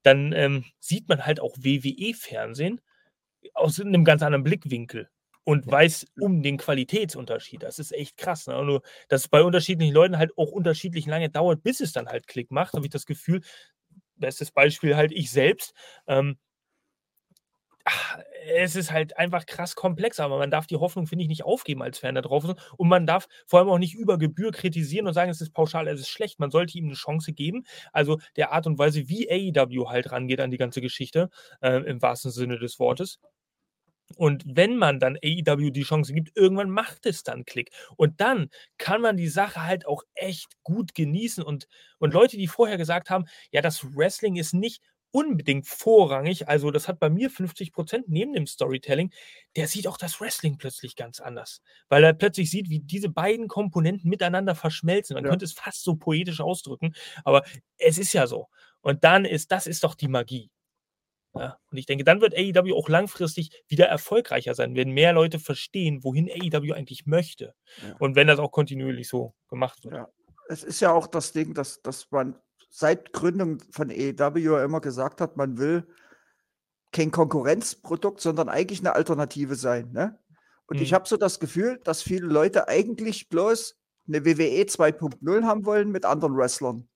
dann ähm, sieht man halt auch WWE-Fernsehen aus einem ganz anderen Blickwinkel und weiß um den Qualitätsunterschied. Das ist echt krass. Ne? Nur, dass es bei unterschiedlichen Leuten halt auch unterschiedlich lange dauert, bis es dann halt Klick macht, habe ich das Gefühl. Bestes Beispiel halt ich selbst. Ähm, ach, es ist halt einfach krass komplex, aber man darf die Hoffnung, finde ich, nicht aufgeben als Fan da drauf. Und man darf vor allem auch nicht über Gebühr kritisieren und sagen, es ist pauschal, es ist schlecht. Man sollte ihm eine Chance geben. Also der Art und Weise, wie AEW halt rangeht an die ganze Geschichte, äh, im wahrsten Sinne des Wortes. Und wenn man dann AEW die Chance gibt, irgendwann macht es dann Klick. Und dann kann man die Sache halt auch echt gut genießen. Und, und Leute, die vorher gesagt haben, ja, das Wrestling ist nicht unbedingt vorrangig, also das hat bei mir 50 Prozent neben dem Storytelling, der sieht auch das Wrestling plötzlich ganz anders. Weil er plötzlich sieht, wie diese beiden Komponenten miteinander verschmelzen. Man ja. könnte es fast so poetisch ausdrücken, aber es ist ja so. Und dann ist, das ist doch die Magie. Ja, und ich denke, dann wird AEW auch langfristig wieder erfolgreicher sein, wenn mehr Leute verstehen, wohin AEW eigentlich möchte. Ja. Und wenn das auch kontinuierlich so gemacht wird. Ja. Es ist ja auch das Ding, dass, dass man seit Gründung von AEW immer gesagt hat, man will kein Konkurrenzprodukt, sondern eigentlich eine Alternative sein. Ne? Und mhm. ich habe so das Gefühl, dass viele Leute eigentlich bloß eine WWE 2.0 haben wollen mit anderen Wrestlern.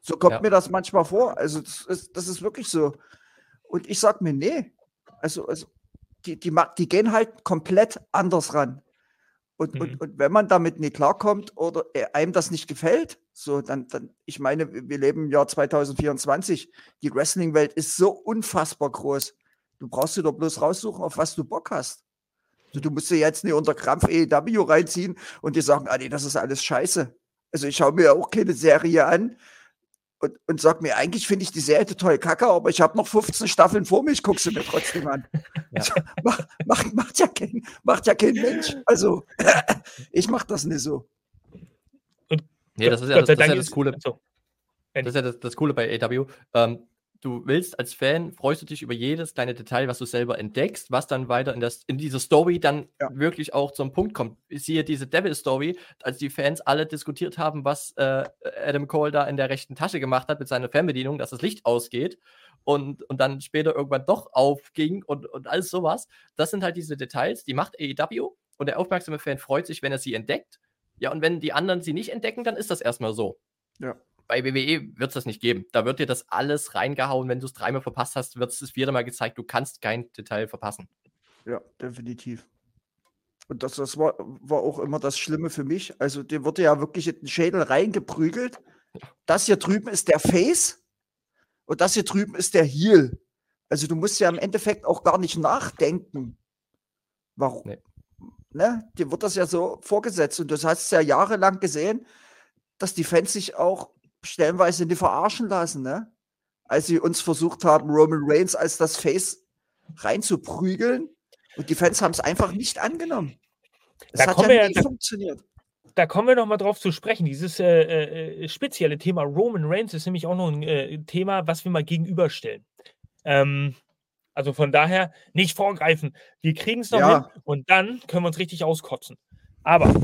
So kommt ja. mir das manchmal vor. Also das ist, das ist wirklich so. Und ich sage mir, nee, also, also die, die, die gehen halt komplett anders ran. Und, mhm. und, und wenn man damit nicht klarkommt oder einem das nicht gefällt, so dann, dann ich meine, wir leben im Jahr 2024. Die Wrestling-Welt ist so unfassbar groß. Du brauchst dir doch bloß raussuchen, auf was du Bock hast. Du, du musst dir jetzt nicht unter Krampf EW reinziehen und dir sagen, ah nee, das ist alles scheiße. Also ich schaue mir auch keine Serie an, und, und sag mir, eigentlich finde ich die Serie total kacke, aber ich habe noch 15 Staffeln vor mir, ich gucke sie mir trotzdem an. Ja. Also, macht, macht, macht, ja kein, macht ja kein Mensch. Also, (laughs) ich mache das nicht so. Und nee, das ist ja das, das, ist ja das Coole. Das ist ja das, das Coole bei AW. Ähm, du willst als Fan, freust du dich über jedes kleine Detail, was du selber entdeckst, was dann weiter in, das, in diese Story dann ja. wirklich auch zum Punkt kommt. Ich sehe diese Devil-Story, als die Fans alle diskutiert haben, was äh, Adam Cole da in der rechten Tasche gemacht hat mit seiner Fernbedienung, dass das Licht ausgeht und, und dann später irgendwann doch aufging und, und alles sowas. Das sind halt diese Details, die macht AEW und der aufmerksame Fan freut sich, wenn er sie entdeckt. Ja, und wenn die anderen sie nicht entdecken, dann ist das erstmal so. Ja bei WWE wird es das nicht geben. Da wird dir das alles reingehauen. Wenn du es dreimal verpasst hast, wird es das vierte Mal gezeigt. Du kannst kein Detail verpassen. Ja, definitiv. Und das, das war, war auch immer das Schlimme für mich. Also, dir wurde ja wirklich in den Schädel reingeprügelt. Das hier drüben ist der Face und das hier drüben ist der Heel. Also, du musst ja im Endeffekt auch gar nicht nachdenken. Warum? Nee. Ne? Dir wird das ja so vorgesetzt und du hast es ja jahrelang gesehen, dass die Fans sich auch stellenweise nicht verarschen lassen, ne? Als sie uns versucht haben, Roman Reigns als das Face reinzuprügeln. Und die Fans haben es einfach nicht angenommen. Es hat ja nicht funktioniert. Da kommen wir noch mal drauf zu sprechen. Dieses äh, äh, spezielle Thema Roman Reigns ist nämlich auch noch ein äh, Thema, was wir mal gegenüberstellen. Ähm, also von daher nicht vorgreifen. Wir kriegen es noch ja. hin und dann können wir uns richtig auskotzen. Aber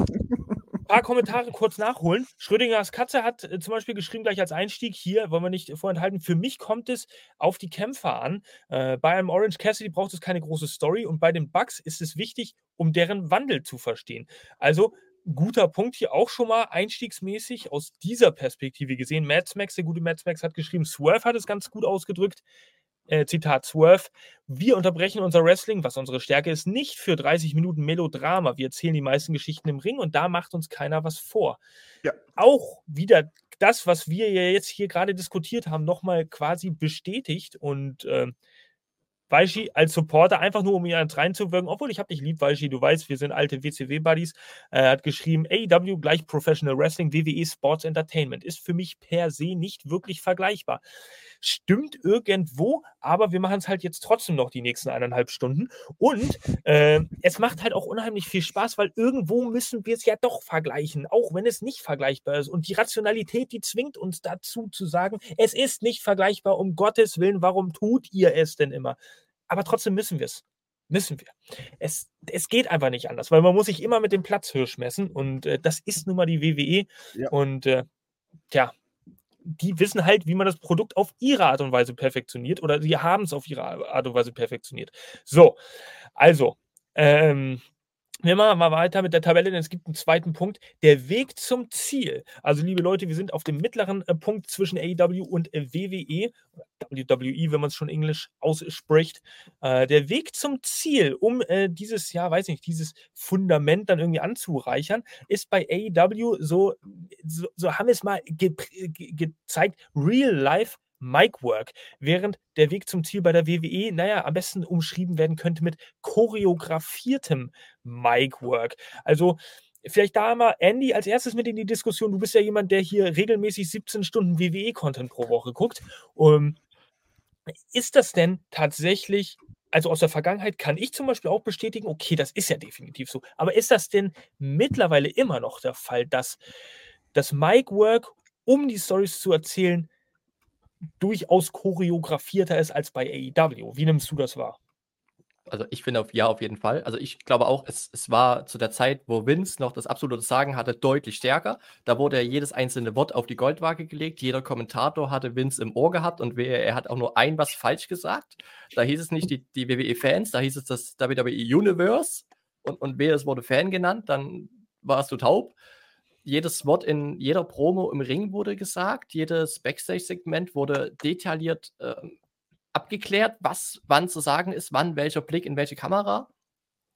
paar Kommentare kurz nachholen. Schrödingers Katze hat äh, zum Beispiel geschrieben, gleich als Einstieg hier, wollen wir nicht vorenthalten, für mich kommt es auf die Kämpfer an. Äh, bei einem Orange Cassidy braucht es keine große Story und bei den Bugs ist es wichtig, um deren Wandel zu verstehen. Also guter Punkt hier auch schon mal einstiegsmäßig aus dieser Perspektive gesehen. Mads Max, der gute Mads Max hat geschrieben, Swerve hat es ganz gut ausgedrückt äh, Zitat Swerve, wir unterbrechen unser Wrestling, was unsere Stärke ist, nicht für 30 Minuten Melodrama. Wir erzählen die meisten Geschichten im Ring und da macht uns keiner was vor. Ja. Auch wieder das, was wir ja jetzt hier gerade diskutiert haben, nochmal quasi bestätigt und äh, Weishi als Supporter, einfach nur um ihn ans reinzuwirken, obwohl ich habe dich lieb, Weishi, du weißt, wir sind alte WCW-Buddies, äh, hat geschrieben, AEW gleich Professional Wrestling, WWE Sports Entertainment, ist für mich per se nicht wirklich vergleichbar. Stimmt irgendwo, aber wir machen es halt jetzt trotzdem noch die nächsten eineinhalb Stunden und äh, es macht halt auch unheimlich viel Spaß, weil irgendwo müssen wir es ja doch vergleichen, auch wenn es nicht vergleichbar ist und die Rationalität, die zwingt uns dazu zu sagen, es ist nicht vergleichbar, um Gottes Willen, warum tut ihr es denn immer? Aber trotzdem müssen wir es. Müssen wir. Es, es geht einfach nicht anders, weil man muss sich immer mit dem Platzhirsch messen und äh, das ist nun mal die WWE. Ja. Und äh, ja, die wissen halt, wie man das Produkt auf ihre Art und Weise perfektioniert oder sie haben es auf ihre Art und Weise perfektioniert. So, also, ähm, wir machen mal weiter mit der Tabelle, denn es gibt einen zweiten Punkt. Der Weg zum Ziel. Also, liebe Leute, wir sind auf dem mittleren äh, Punkt zwischen AEW und äh, WWE, WWE, wenn man es schon Englisch ausspricht. Äh, der Weg zum Ziel, um dieses, ja, weiß nicht, dieses Fundament dann irgendwie anzureichern, ist bei AEW so, so, so haben wir es mal ge ge gezeigt, Real Life Mic Work, während der Weg zum Ziel bei der WWE, naja, am besten umschrieben werden könnte mit choreografiertem Mic Work. Also vielleicht da mal Andy als erstes mit in die Diskussion. Du bist ja jemand, der hier regelmäßig 17 Stunden WWE-Content pro Woche guckt. Um, ist das denn tatsächlich also aus der Vergangenheit kann ich zum Beispiel auch bestätigen, okay, das ist ja definitiv so. Aber ist das denn mittlerweile immer noch der Fall, dass das Mic Work, um die Stories zu erzählen, durchaus choreografierter ist als bei AEW. Wie nimmst du das wahr? Also ich finde auf ja auf jeden Fall. Also ich glaube auch, es, es war zu der Zeit, wo Vince noch das absolute Sagen hatte, deutlich stärker. Da wurde ja jedes einzelne Wort auf die Goldwaage gelegt. Jeder Kommentator hatte Vince im Ohr gehabt und er hat auch nur ein was falsch gesagt. Da hieß es nicht die, die WWE-Fans, da hieß es das WWE Universe und, und wer es wurde Fan genannt, dann warst du taub jedes Wort in jeder Promo im Ring wurde gesagt, jedes Backstage-Segment wurde detailliert äh, abgeklärt, was wann zu sagen ist, wann welcher Blick in welche Kamera.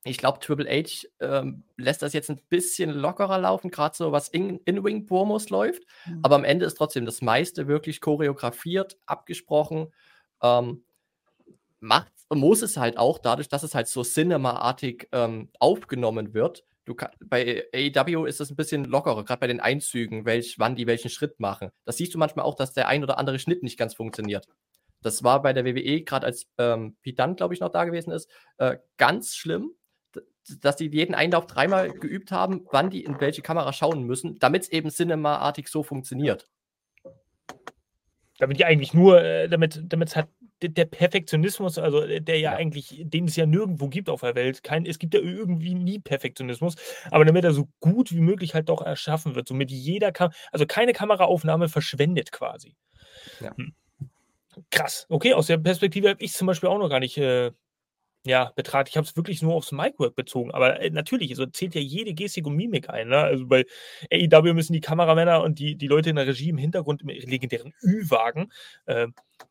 Ich glaube, Triple H ähm, lässt das jetzt ein bisschen lockerer laufen, gerade so was In-Wing-Promos läuft. Mhm. Aber am Ende ist trotzdem das meiste wirklich choreografiert, abgesprochen. Ähm, macht, muss es halt auch, dadurch, dass es halt so cinema-artig ähm, aufgenommen wird, du bei AEW ist es ein bisschen lockerer, gerade bei den Einzügen, welch, wann die welchen Schritt machen. Das siehst du manchmal auch, dass der ein oder andere Schnitt nicht ganz funktioniert. Das war bei der WWE, gerade als ähm, Dunne, glaube ich, noch da gewesen ist, äh, ganz schlimm, dass die jeden Einlauf dreimal geübt haben, wann die in welche Kamera schauen müssen, damit es eben cinema-artig so funktioniert. Damit die eigentlich nur, äh, damit es halt der Perfektionismus, also äh, der ja, ja, eigentlich, den es ja nirgendwo gibt auf der Welt, kein, es gibt ja irgendwie nie Perfektionismus, aber damit er so gut wie möglich halt doch erschaffen wird, somit jeder Kam also keine Kameraaufnahme verschwendet quasi. Ja. Hm. Krass. Okay, aus der Perspektive habe ich zum Beispiel auch noch gar nicht äh, ja, betrachtet. Ich habe es wirklich nur aufs Micwork bezogen. Aber äh, natürlich, also zählt ja jede Gestik und Mimik ein. Ne? Also bei AEW müssen die Kameramänner und die, die Leute in der Regie im Hintergrund im legendären Ü-Wagen äh,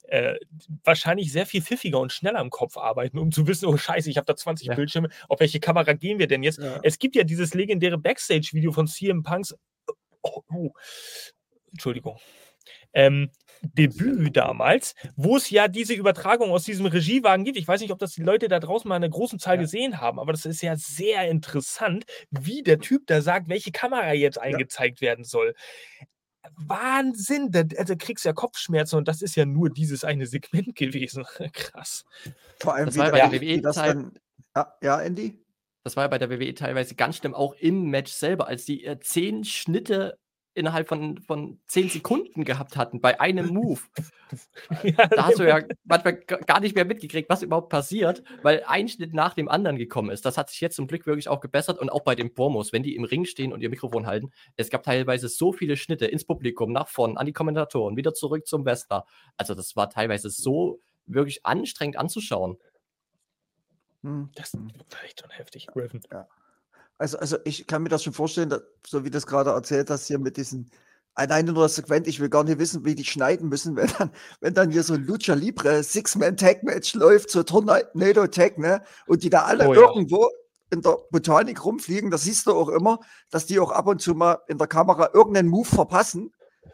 äh, wahrscheinlich sehr viel pfiffiger und schneller im Kopf arbeiten, um zu wissen, oh Scheiße, ich habe da 20 ja. Bildschirme, auf welche Kamera gehen wir denn jetzt? Ja. Es gibt ja dieses legendäre Backstage-Video von CM Punks. Oh, oh. Entschuldigung. Ähm, Debüt damals, wo es ja diese Übertragung aus diesem Regiewagen gibt. Ich weiß nicht, ob das die Leute da draußen mal in einer großen Zahl ja. gesehen haben, aber das ist ja sehr interessant, wie der Typ da sagt, welche Kamera jetzt eingezeigt ja. werden soll. Wahnsinn, da, also kriegst ja Kopfschmerzen und das ist ja nur dieses eine Segment (laughs) gewesen. Krass. Vor allem, das wie, war bei der WWE das dann, ja, ja, Andy? Das war ja bei der WWE teilweise ganz schlimm, auch im Match selber, als die äh, zehn Schnitte innerhalb von, von zehn Sekunden gehabt hatten bei einem (laughs) Move. ja, da hast du ja manchmal gar nicht mehr mitgekriegt, was überhaupt passiert, weil ein Schnitt nach dem anderen gekommen ist. Das hat sich jetzt zum Glück wirklich auch gebessert und auch bei den Promos, wenn die im Ring stehen und ihr Mikrofon halten. Es gab teilweise so viele Schnitte ins Publikum, nach vorn, an die Kommentatoren, wieder zurück zum Wester. Also das war teilweise so wirklich anstrengend anzuschauen. Hm. Das war echt schon heftig, Griffin. Ja. Also, also ich kann mir das schon vorstellen, dass, so wie das gerade erzählt hast, hier mit diesen alleine nur das Segment, ich will gar nicht wissen, wie die schneiden müssen, (laughs) wenn dann, wenn dann hier so ein Lucha Libre Six-Man-Tag-Match läuft, so Tornado Tag, ne? Und die da alle oh, irgendwo ja. in der Botanik rumfliegen, das siehst du auch immer, dass die auch ab und zu mal in der Kamera irgendeinen Move verpassen,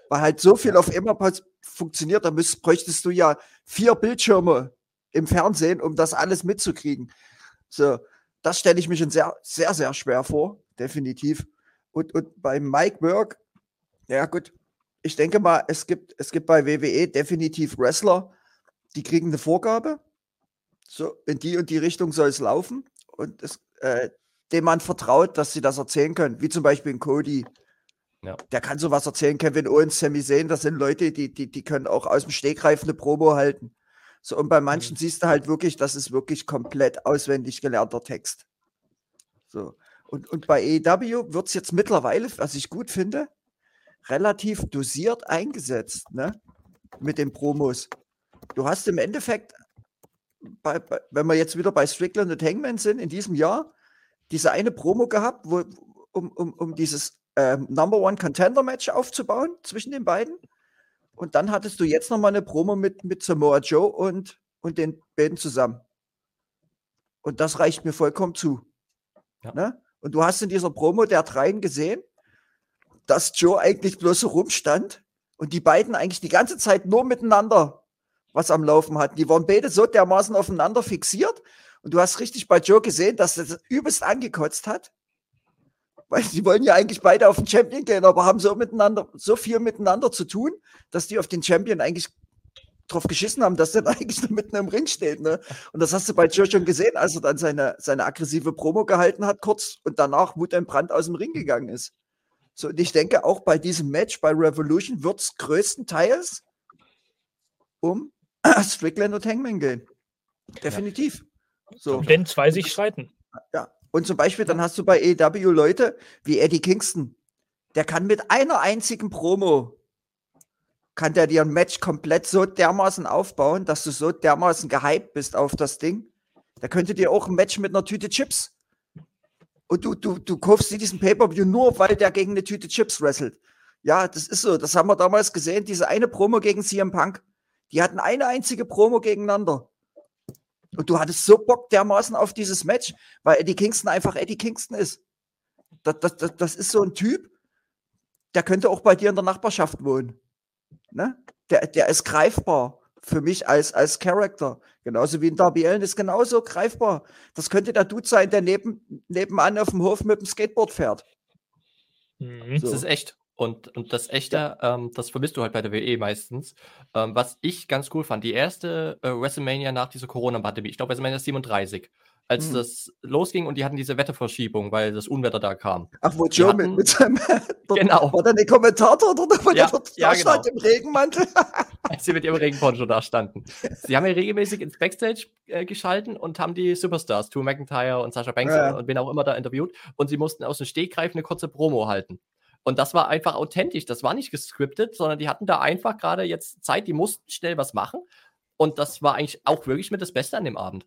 weil halt so viel auf immer funktioniert, da müsst, bräuchtest du ja vier Bildschirme im Fernsehen, um das alles mitzukriegen. So, das stelle ich mir schon sehr, sehr, sehr schwer vor, definitiv. Und, und bei Mike Work, ja gut, ich denke mal, es gibt, es gibt bei WWE definitiv Wrestler, die kriegen eine Vorgabe. So, in die und die Richtung soll es laufen. Und es, äh, dem man vertraut, dass sie das erzählen können. Wie zum Beispiel ein Cody. Ja. Der kann sowas erzählen. Kevin Owens, Sami Zayn, das sind Leute, die, die, die können auch aus dem Stegreif eine Promo halten. So, und bei manchen mhm. siehst du halt wirklich, das ist wirklich komplett auswendig gelernter Text. So. Und, und bei AEW wird es jetzt mittlerweile, was ich gut finde, relativ dosiert eingesetzt, ne? Mit den Promos. Du hast im Endeffekt, bei, bei, wenn wir jetzt wieder bei Strickland und Hangman sind, in diesem Jahr, diese eine Promo gehabt, wo, um, um, um dieses ähm, Number One Contender Match aufzubauen zwischen den beiden. Und dann hattest du jetzt nochmal eine Promo mit, mit Samoa Joe und, und den beiden zusammen. Und das reicht mir vollkommen zu. Ja. Ne? Und du hast in dieser Promo der dreien gesehen, dass Joe eigentlich bloß so rumstand und die beiden eigentlich die ganze Zeit nur miteinander was am Laufen hatten. Die waren beide so dermaßen aufeinander fixiert und du hast richtig bei Joe gesehen, dass er das übelst angekotzt hat. Weil sie wollen ja eigentlich beide auf den Champion gehen, aber haben so miteinander, so viel miteinander zu tun, dass die auf den Champion eigentlich drauf geschissen haben, dass der (laughs) eigentlich nur mitten im Ring steht. Ne? Und das hast du bei Joe schon gesehen, als er dann seine, seine aggressive Promo gehalten hat, kurz und danach Brand aus dem Ring gegangen ist. So, und ich denke, auch bei diesem Match bei Revolution wird es größtenteils um (clears throat) Strickland und Hangman gehen. Definitiv. So. Wenn zwei sich streiten. Ja. Und zum Beispiel, dann hast du bei EW Leute wie Eddie Kingston. Der kann mit einer einzigen Promo, kann der dir ein Match komplett so dermaßen aufbauen, dass du so dermaßen gehypt bist auf das Ding. Der könnte dir auch ein Match mit einer Tüte Chips und du, du, du kaufst dir diesen Pay-Per-View nur, weil der gegen eine Tüte Chips wrestelt. Ja, das ist so. Das haben wir damals gesehen. Diese eine Promo gegen CM Punk. Die hatten eine einzige Promo gegeneinander. Und du hattest so Bock dermaßen auf dieses Match, weil Eddie Kingston einfach Eddie Kingston ist. Das, das, das, das ist so ein Typ, der könnte auch bei dir in der Nachbarschaft wohnen. Ne? Der, der ist greifbar für mich als, als Charakter. Genauso wie ein Darby Allen ist genauso greifbar. Das könnte der Dude sein, der neben, nebenan auf dem Hof mit dem Skateboard fährt. Mhm. So. Das ist echt. Und, und das Echte, ja. ähm, das vermisst du halt bei der WE meistens. Ähm, was ich ganz cool fand, die erste äh, WrestleMania nach dieser Corona-Pandemie, ich glaube WrestleMania 37, als mhm. das losging und die hatten diese Wetterverschiebung, weil das Unwetter da kam. Ach, wo Joe hatten, mit, seinem (laughs) genau. war dann der Kommentator oder war ja, der dort ja, genau. im Regenmantel? (laughs) als sie mit ihrem Regenponcho da standen. Sie haben ja regelmäßig ins Backstage äh, geschalten und haben die Superstars, Drew McIntyre und Sasha Banks ja. und wen auch immer da interviewt und sie mussten aus dem Stegreif eine kurze Promo halten. Und das war einfach authentisch. Das war nicht gescriptet, sondern die hatten da einfach gerade jetzt Zeit, die mussten schnell was machen. Und das war eigentlich auch wirklich mit das Beste an dem Abend.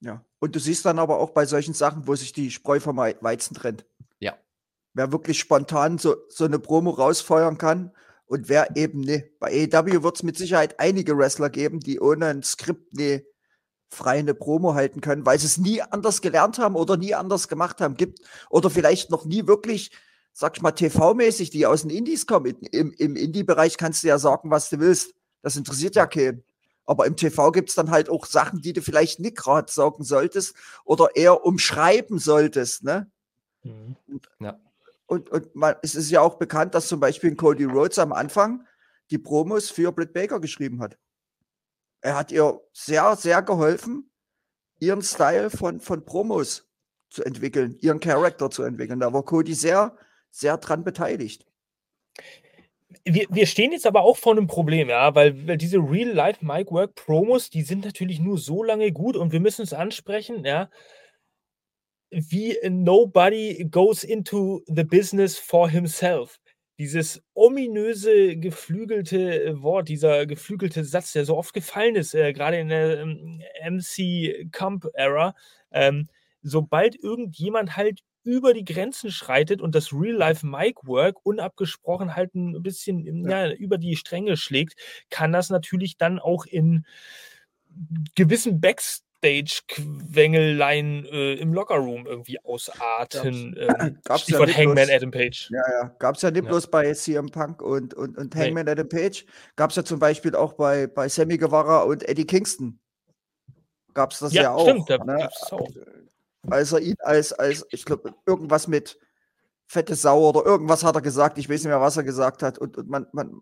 Ja. Und du siehst dann aber auch bei solchen Sachen, wo sich die Spreu vom Weizen trennt. Ja. Wer wirklich spontan so, so eine Promo rausfeuern kann und wer eben ne. Bei AEW wird es mit Sicherheit einige Wrestler geben, die ohne ein Skript ne frei eine Promo halten können, weil sie es nie anders gelernt haben oder nie anders gemacht haben, gibt oder vielleicht noch nie wirklich, sag ich mal, TV-mäßig, die aus den Indies kommen. Im, im Indie-Bereich kannst du ja sagen, was du willst. Das interessiert ja keinen. Aber im TV gibt es dann halt auch Sachen, die du vielleicht nicht gerade sagen solltest oder eher umschreiben solltest. Ne? Mhm. Und, ja. und, und man, es ist ja auch bekannt, dass zum Beispiel Cody Rhodes am Anfang die Promos für Britt Baker geschrieben hat. Er hat ihr sehr, sehr geholfen, ihren Style von, von Promos zu entwickeln, ihren Charakter zu entwickeln. Da war Cody sehr, sehr dran beteiligt wir, wir stehen jetzt aber auch vor einem Problem, ja, weil, weil diese Real-Life-Mic-Work-Promos, die sind natürlich nur so lange gut und wir müssen es ansprechen, ja, wie nobody goes into the business for himself. Dieses ominöse, geflügelte Wort, dieser geflügelte Satz, der so oft gefallen ist, äh, gerade in der ähm, MC Camp-Era, ähm, sobald irgendjemand halt über die Grenzen schreitet und das Real-Life-Mic-Work unabgesprochen halt ein bisschen ja. ja. über die Stränge schlägt, kann das natürlich dann auch in gewissen Backstage-Quengeleien äh, im Lockerroom irgendwie ausarten. Ähm, (clears throat) gab's Stichwort ja Hangman bloß, Adam Page. Ja, ja. Gab es ja nicht ja. bloß bei CM Punk und, und, und Hangman nee. Adam Page. Gab es ja zum Beispiel auch bei, bei Sammy Guevara und Eddie Kingston. gab es das ja, Ja, auch. stimmt, da ne? es auch. Als er ihn als, als ich glaube, irgendwas mit fette Sau oder irgendwas hat er gesagt, ich weiß nicht mehr, was er gesagt hat. Und, und man, man,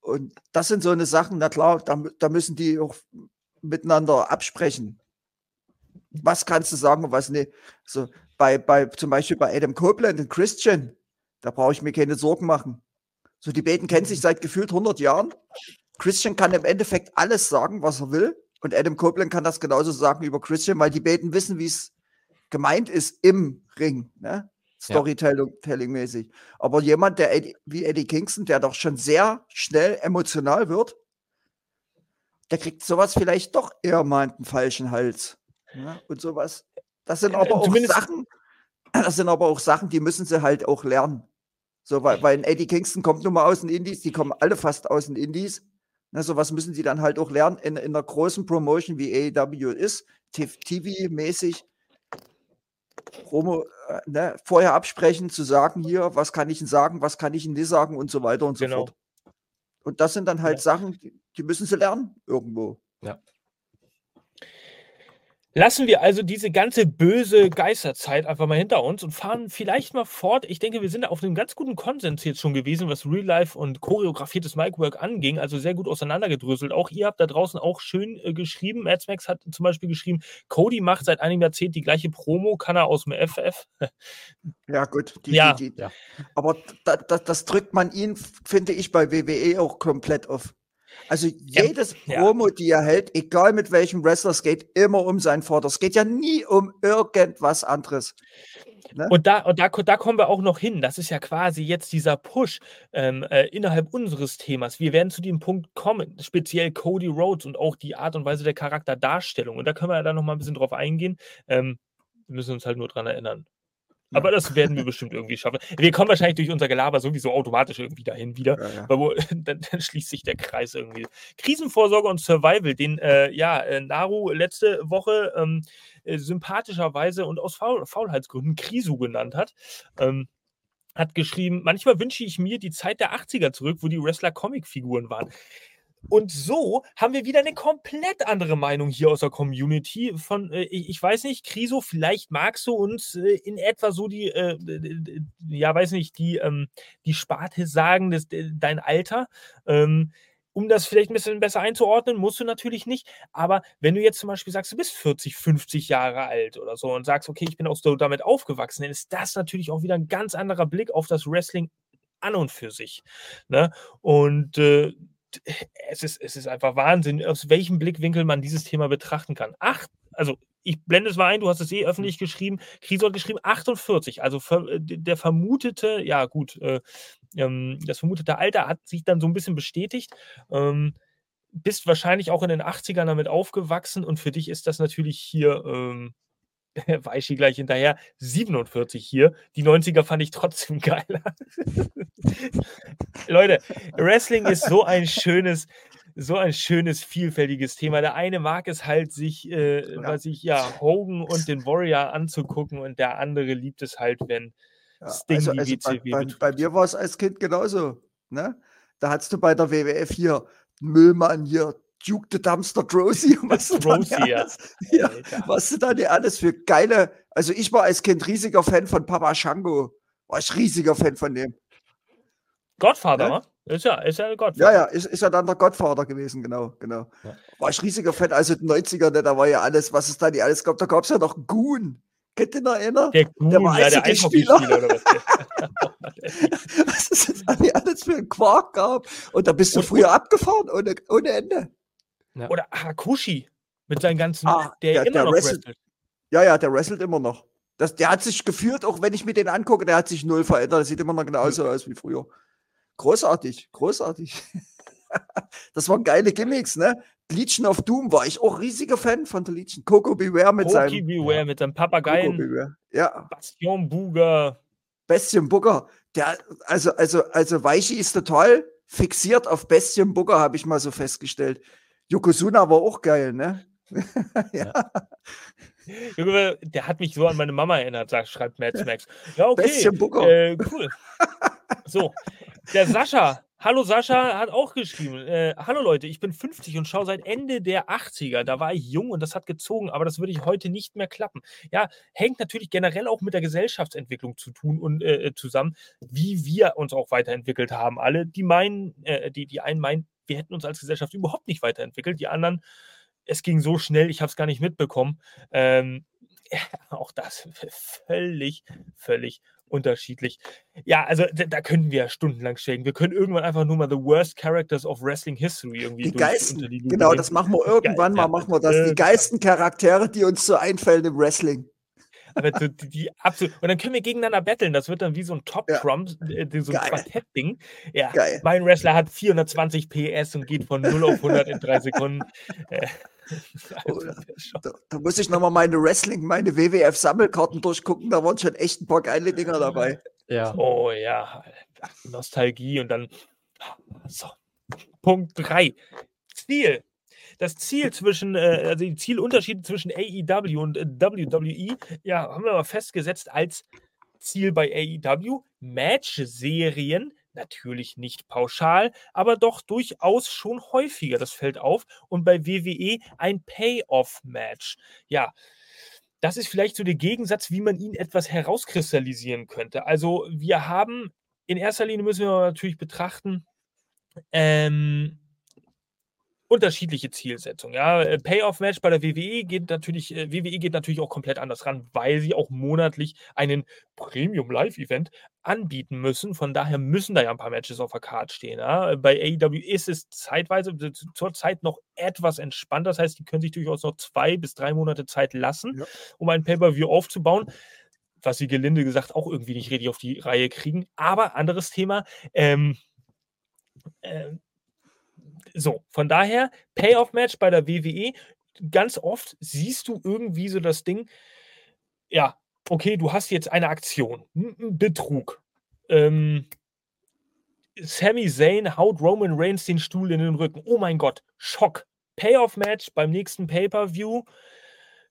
und das sind so eine Sachen, na klar, da, da müssen die auch miteinander absprechen. Was kannst du sagen und was nicht? So, bei, bei, zum Beispiel bei Adam Copeland und Christian, da brauche ich mir keine Sorgen machen. So, die beiden kennen sich seit gefühlt 100 Jahren. Christian kann im Endeffekt alles sagen, was er will. Und Adam Copeland kann das genauso sagen über Christian, weil die beiden wissen, wie es gemeint ist im Ring, ne? Storytelling-mäßig. Aber jemand, der Eddie, wie Eddie Kingston, der doch schon sehr schnell emotional wird, der kriegt sowas vielleicht doch eher mal einen falschen Hals. Ne? Und sowas. Das sind Äh, aber auch zumindest- Sachen, (clears throat) das sind aber auch Sachen, die müssen sie halt auch lernen. So, weil, weil Eddie Kingston kommt nun mal aus den Indies, die kommen alle fast aus den Indies. Ne, sowas müssen sie dann halt auch lernen in, in einer großen Promotion wie AEW ist, TV-mäßig. Promo, äh, ne, vorher absprechen, zu sagen, hier, was kann ich denn sagen, was kann ich denn nicht sagen und so weiter und so Genau. fort. Und das sind dann halt Ja. Sachen, die, die müssen sie lernen irgendwo. Lassen wir also diese ganze böse Geisterzeit einfach mal hinter uns und fahren vielleicht mal fort. Ich denke, wir sind auf einem ganz guten Konsens jetzt schon gewesen, was Real Life und choreografiertes Micwork anging. Also sehr gut auseinandergedröselt. Auch ihr habt da draußen auch schön äh, geschrieben. Mads Max hat zum Beispiel geschrieben, Cody macht seit einem Jahrzehnt die gleiche Promo, kann er aus dem FF. (laughs) Ja, gut. Die, Ja. Die, die, Ja. Aber da, da, das drückt man ihn, finde ich, bei WWE auch komplett auf. Also jedes ja. Promo, die er hält, egal mit welchem Wrestler, es geht immer um seinen Vater. Es geht ja nie um irgendwas anderes. Ne? Und da, und da, da kommen wir auch noch hin. Das ist ja quasi jetzt dieser Push ähm, äh, innerhalb unseres Themas. Wir werden zu dem Punkt kommen, speziell Cody Rhodes und auch die Art und Weise der Charakterdarstellung. Und da können wir ja dann noch mal ein bisschen drauf eingehen. Ähm, wir müssen uns halt nur dran erinnern. Aber das werden wir bestimmt irgendwie schaffen. Wir kommen wahrscheinlich durch unser Gelaber sowieso automatisch irgendwie dahin wieder. Ja, ja. Wo, (laughs) dann, dann schließt sich der Kreis irgendwie. Krisenvorsorge und Survival, den äh, ja, äh, Naru letzte Woche ähm, äh, sympathischerweise und aus Faul Faulheitsgründen Krisu genannt hat. Ähm, hat geschrieben, manchmal wünsche ich mir die Zeit der 80er zurück, wo die Wrestler Comicfiguren waren. Und so haben wir wieder eine komplett andere Meinung hier aus der Community. Von, äh, ich, weiß nicht, Kriso, vielleicht magst du uns äh, in etwa so die, äh, ja, weiß nicht, die, ähm, die Sparte sagen, das, de- dein Alter. Ähm, um das vielleicht ein bisschen besser einzuordnen, musst du natürlich nicht. Aber wenn du jetzt zum Beispiel sagst, du bist 40, 50 Jahre alt oder so und sagst, okay, ich bin auch so damit aufgewachsen, dann ist das natürlich auch wieder ein ganz anderer Blick auf das Wrestling an und für sich. Ne? Und äh, es ist, es ist einfach Wahnsinn, aus welchem Blickwinkel man dieses Thema betrachten kann. Acht, also ich blende es mal ein, du hast es eh öffentlich geschrieben, Krise hat geschrieben 48, also der vermutete, ja gut, äh, ähm, das vermutete Alter hat sich dann so ein bisschen bestätigt. Ähm, bist wahrscheinlich auch in den 80ern damit aufgewachsen und für dich ist das natürlich hier, ähm, (laughs) Weichi gleich hinterher, 47 hier. Die 90er fand ich trotzdem (laughs) geiler. Leute, Wrestling ist so ein schönes, so ein schönes, vielfältiges Thema. Der eine mag es halt, sich, äh, Ja. was ich, ja, Hogan und den Warrior anzugucken und der andere liebt es halt, wenn Ja, Sting also, die also bei, WCW bei, betrifft. bei mir war es als Kind genauso. Ne? Da hattest du bei der WWF hier Müllmann hier, Duke the Dumpster Drosy und (laughs) was da nicht Drosy, ja. alles, ja, was du da nicht alles für geile. Also ich war als Kind riesiger Fan von Papa Shango. War ich riesiger Fan von dem. Godfather, Ne? Ist ja, ist ja Ja, Godfather. ja, ist, ist ja dann der Gottvater gewesen, genau, genau. Ja. War ich riesiger Fan, also in den 90ern, ne, da war ja alles, was es da nicht alles gab. Da gab es ja noch Goon. Könnt ihr noch erinnern? Der Goon, war ja, der Eishockeyspieler. Oder was? (laughs) was es jetzt eigentlich alles für ein Quark gab. Und da bist du Und- früher abgefahren, ohne, ohne Ende. Oder Hakushi mit seinen ganzen, Ah, der, der- immer der noch wrestelt. wrestelt. Ja, ja, der wrestelt immer noch. Das, der hat sich geführt, auch wenn ich mir den angucke, der hat sich null verändert. Der sieht immer noch genauso aus wie früher. Großartig, großartig. (laughs) das waren geile Gimmicks, ne? Legion of Doom war ich auch riesiger Fan von der Legion. Coco Beware mit Koki seinem Beware mit seinem Coco Papageien, Beware. Ja, Bastion Buger. Bestien Booker. Der, also, also, also Weichi ist total fixiert auf Bestien Booker, habe ich mal so festgestellt. Yokozuna war auch geil, ne? (laughs) ja. Junge, Der hat mich so an meine Mama erinnert, sagt, schreibt Mads (laughs) Max. Ja, okay. Äh, cool. So, der Sascha Hallo Sascha hat auch geschrieben. Äh, Hallo Leute, ich bin 50 und schaue seit Ende der 80er. Da war ich jung und das hat gezogen, aber das würde ich heute nicht mehr klappen. Ja, hängt natürlich generell auch mit der Gesellschaftsentwicklung zu tun und äh, äh zusammen, wie wir uns auch weiterentwickelt haben. Alle, die meinen, äh, die, die einen meinen, wir hätten uns als Gesellschaft überhaupt nicht weiterentwickelt. Die anderen, es ging so schnell, ich habe es gar nicht mitbekommen. Ähm, (laughs) ja, auch das völlig, völlig unterschiedlich. Ja, also da, da können wir stundenlang schwelgen. Wir können irgendwann einfach nur mal The Worst Characters of Wrestling History irgendwie die Geisten, die genau, das machen wir irgendwann mal, machen wir das. Die geilsten Charaktere, die uns so einfallen im Wrestling. Aber die, die absolut. Und dann können wir gegeneinander battlen. Das wird dann wie so ein Top-Trump, ja. äh, so ein Quartett-Ding. Ja, Geil. mein Wrestler hat 420 PS und geht von 0 auf 100 in drei Sekunden. Äh, (laughs) also, da, da, muss ich nochmal meine Wrestling, meine WWF-Sammelkarten durchgucken. Da waren schon echt ein paar geile Dinger dabei. Ja. Oh ja, Nostalgie und dann. So. Punkt 3. Ziel. Das Ziel zwischen, äh, also die Zielunterschiede zwischen AEW und äh, WWE, ja, haben wir mal festgesetzt als Ziel bei AEW Match-Serien Natürlich nicht pauschal, aber doch durchaus schon häufiger. Das fällt auf. Und bei WWE ein Payoff-Match. Ja, das ist vielleicht so der Gegensatz, wie man ihn etwas herauskristallisieren könnte. Also, wir haben in erster Linie müssen wir natürlich betrachten, ähm, unterschiedliche Zielsetzungen. Ja, äh, Payoff-Match bei der WWE geht natürlich, äh, WWE geht natürlich auch komplett anders ran, weil sie auch monatlich einen Premium-Live-Event anbieten müssen. Von daher müssen da ja ein paar Matches auf der Karte stehen. Ja. Bei AEW ist es zeitweise zurzeit noch etwas entspannter. Das heißt, die können sich durchaus noch zwei bis drei Monate Zeit lassen, ja. um ein Pay-Per-View aufzubauen was sie gelinde gesagt auch irgendwie nicht richtig auf die Reihe kriegen. Aber anderes Thema. Ähm, äh, so, von daher, Payoff-Match bei der WWE, ganz oft siehst du irgendwie so das Ding, ja, okay, du hast jetzt eine Aktion, Betrug. Ähm, Sami Zayn haut Roman Reigns den Stuhl in den Rücken. Oh mein Gott, Schock. Payoff-Match beim nächsten Pay-Per-View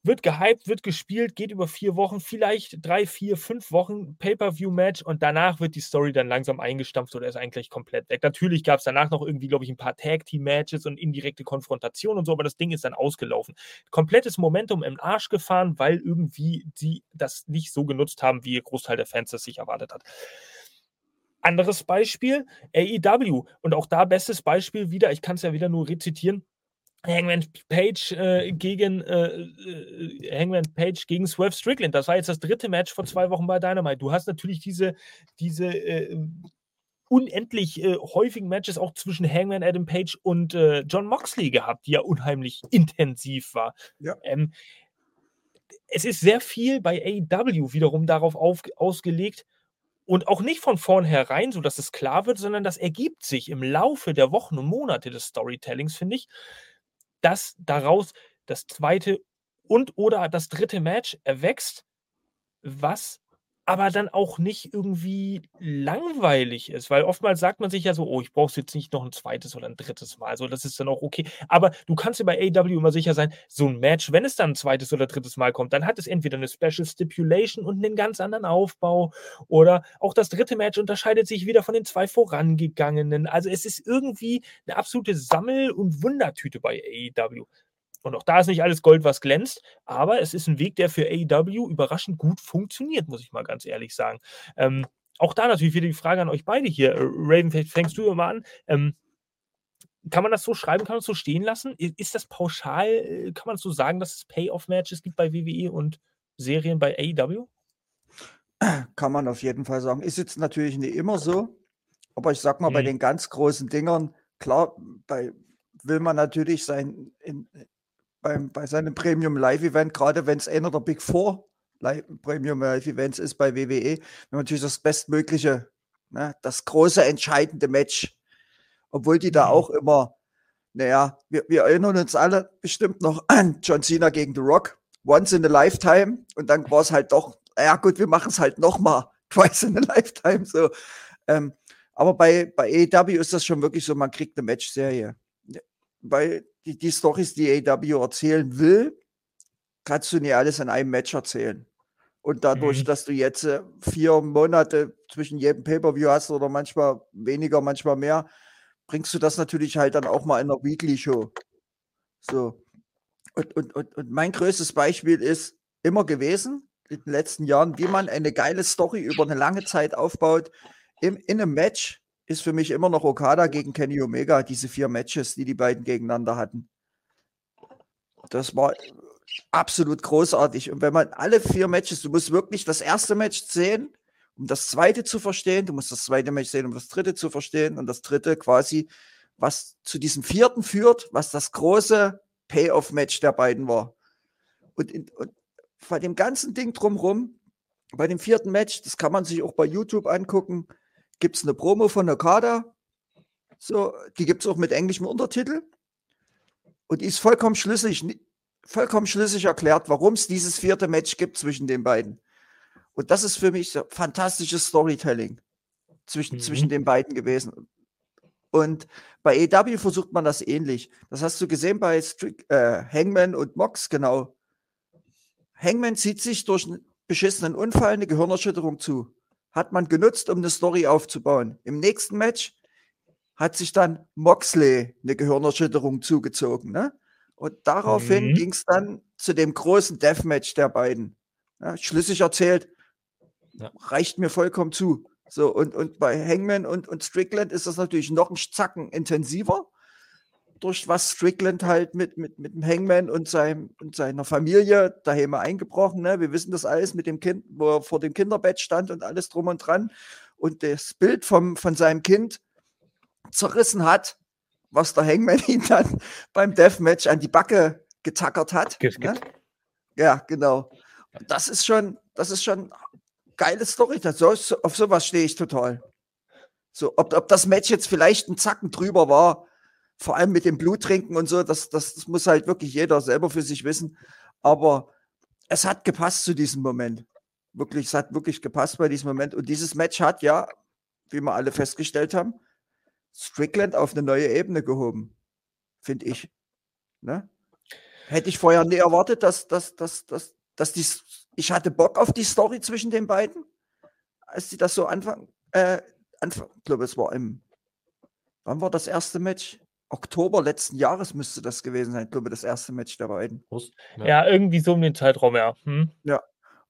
wird gehypt, wird gespielt, geht über vier Wochen, vielleicht drei, vier, fünf Wochen Pay-Per-View-Match und danach wird die Story dann langsam eingestampft oder ist eigentlich komplett weg. Natürlich gab es danach noch irgendwie, glaube ich, ein paar Tag-Team-Matches und indirekte Konfrontationen und so, aber das Ding ist dann ausgelaufen. Komplettes Momentum im Arsch gefahren, weil irgendwie die das nicht so genutzt haben, wie ihr Großteil der Fans das sich erwartet hat. Anderes Beispiel, AEW. Und auch da bestes Beispiel wieder, ich kann es ja wieder nur rezitieren, Hangman Page äh, gegen äh, äh, Hangman Page gegen Swerve Strickland. Das war jetzt das dritte Match vor zwei Wochen bei Dynamite. Du hast natürlich diese, diese äh, unendlich äh, häufigen Matches auch zwischen Hangman Adam Page und äh, John Moxley gehabt, die ja unheimlich intensiv war. Ja. Ähm, es ist sehr viel bei AEW wiederum darauf auf, ausgelegt, und auch nicht von vornherein, so dass es klar wird, sondern das ergibt sich im Laufe der Wochen und Monate des Storytellings, finde ich, dass daraus das zweite und oder das dritte Match erwächst, was aber dann auch nicht irgendwie langweilig ist, weil oftmals sagt man sich ja so, oh, ich brauche jetzt nicht noch ein zweites oder ein drittes Mal, so das ist dann auch okay. Aber du kannst dir bei AW immer sicher sein, so ein Match, wenn es dann ein zweites oder drittes Mal kommt, dann hat es entweder eine Special Stipulation und einen ganz anderen Aufbau oder auch das dritte Match unterscheidet sich wieder von den zwei vorangegangenen. Also es ist irgendwie eine absolute Sammel- und Wundertüte bei AEW. Und auch da ist nicht alles Gold, was glänzt, aber es ist ein Weg, der für AEW überraschend gut funktioniert, muss ich mal ganz ehrlich sagen. Ähm, auch da natürlich wieder die Frage an euch beide hier. Äh, Raven, fängst du mal an. Ähm, kann man das so schreiben, kann man das so stehen lassen? Ist das pauschal, äh, kann man so sagen, dass es Payoff-Matches gibt bei WWE und Serien bei AEW? Kann man auf jeden Fall sagen. Ist jetzt natürlich nicht immer so, aber ich sag mal, hm. bei mhm. den ganz großen Dingern, klar, bei, will man natürlich sein, in, beim, bei seinem Premium Live Event, gerade wenn es einer der Big Four Live, Premium Live Events ist bei WWE, wenn natürlich das bestmögliche, ne, das große entscheidende Match, obwohl die da mhm. auch immer, naja, wir, wir erinnern uns alle bestimmt noch an John Cena gegen The Rock, once in a lifetime und dann war es halt doch, ja gut, wir machen es halt nochmal, (laughs) twice in a lifetime, so. Ähm, aber bei, bei AEW ist das schon wirklich so, man kriegt eine Matchserie. Weil die, die Stories, die AW erzählen will, kannst du nicht alles in einem Match erzählen. Und dadurch, Mhm. dass du jetzt äh, vier Monate zwischen jedem Pay-Per-View hast oder manchmal weniger, manchmal mehr, bringst du das natürlich halt dann auch mal in einer Weekly-Show. So. Und, und, und, und mein größtes Beispiel ist immer gewesen, in den letzten Jahren, wie man eine geile Story über eine lange Zeit aufbaut. Im, in einem Match ist für mich immer noch Okada gegen Kenny Omega, diese vier Matches, die die beiden gegeneinander hatten. Das war absolut großartig. Und wenn man alle vier Matches, du musst wirklich das erste Match sehen, um das zweite zu verstehen, du musst das zweite Match sehen, um das dritte zu verstehen und das dritte quasi, was zu diesem vierten führt, was das große Payoff-Match der beiden war. Und, in, und bei dem ganzen Ding drumrum, bei dem vierten Match, das kann man sich auch bei YouTube angucken, gibt es eine Promo von Okada. So, die gibt es auch mit englischem Untertitel. Und die ist vollkommen schlüssig, vollkommen schlüssig erklärt, warum es dieses vierte Match gibt zwischen den beiden. Und das ist für mich so fantastisches Storytelling zwischen, Mhm. zwischen den beiden gewesen. Und bei EW versucht man das ähnlich. Das hast du gesehen bei Strick, äh, Hangman und Mox, genau. Hangman zieht sich durch einen beschissenen Unfall eine Gehirnerschütterung zu. Hat man genutzt, um eine Story aufzubauen. Im nächsten Match hat sich dann Moxley eine Gehirnerschütterung zugezogen. Ne? Und daraufhin Mhm. ging es dann zu dem großen Deathmatch der beiden. Ja, schlüssig erzählt, Ja. reicht mir vollkommen zu. So, und, und bei Hangman und, und Strickland ist das natürlich noch ein Zacken intensiver. Durch was Strickland halt mit, mit, mit dem Hangman und, seinem, und seiner Familie daheim eingebrochen. Ne? Wir wissen das alles mit dem Kind, wo er vor dem Kinderbett stand und alles drum und dran. Und das Bild vom, von seinem Kind zerrissen hat, was der Hangman (laughs) ihn dann beim Deathmatch an die Backe getackert hat. Ge- Ne? Ja, genau. Und das ist schon, das ist schon geile Story. Das, so, auf sowas stehe ich total. So, ob, ob das Match jetzt vielleicht ein Zacken drüber war, vor allem mit dem Bluttrinken und so, das, das, das muss halt wirklich jeder selber für sich wissen. Aber es hat gepasst zu diesem Moment. Wirklich, es hat wirklich gepasst bei diesem Moment. Und dieses Match hat ja, wie wir alle festgestellt haben, Strickland auf eine neue Ebene gehoben. Finde ich. Ne? Hätte ich vorher nie erwartet, dass, dass, dass, dass, dass die, ich hatte Bock auf die Story zwischen den beiden, als die das so anfangen, äh, Anfang, ich glaube, es war im, wann war das erste Match? Oktober letzten Jahres müsste das gewesen sein, ich glaube, das erste Match der beiden. Ja, irgendwie so um den Zeitraum, ja. Hm?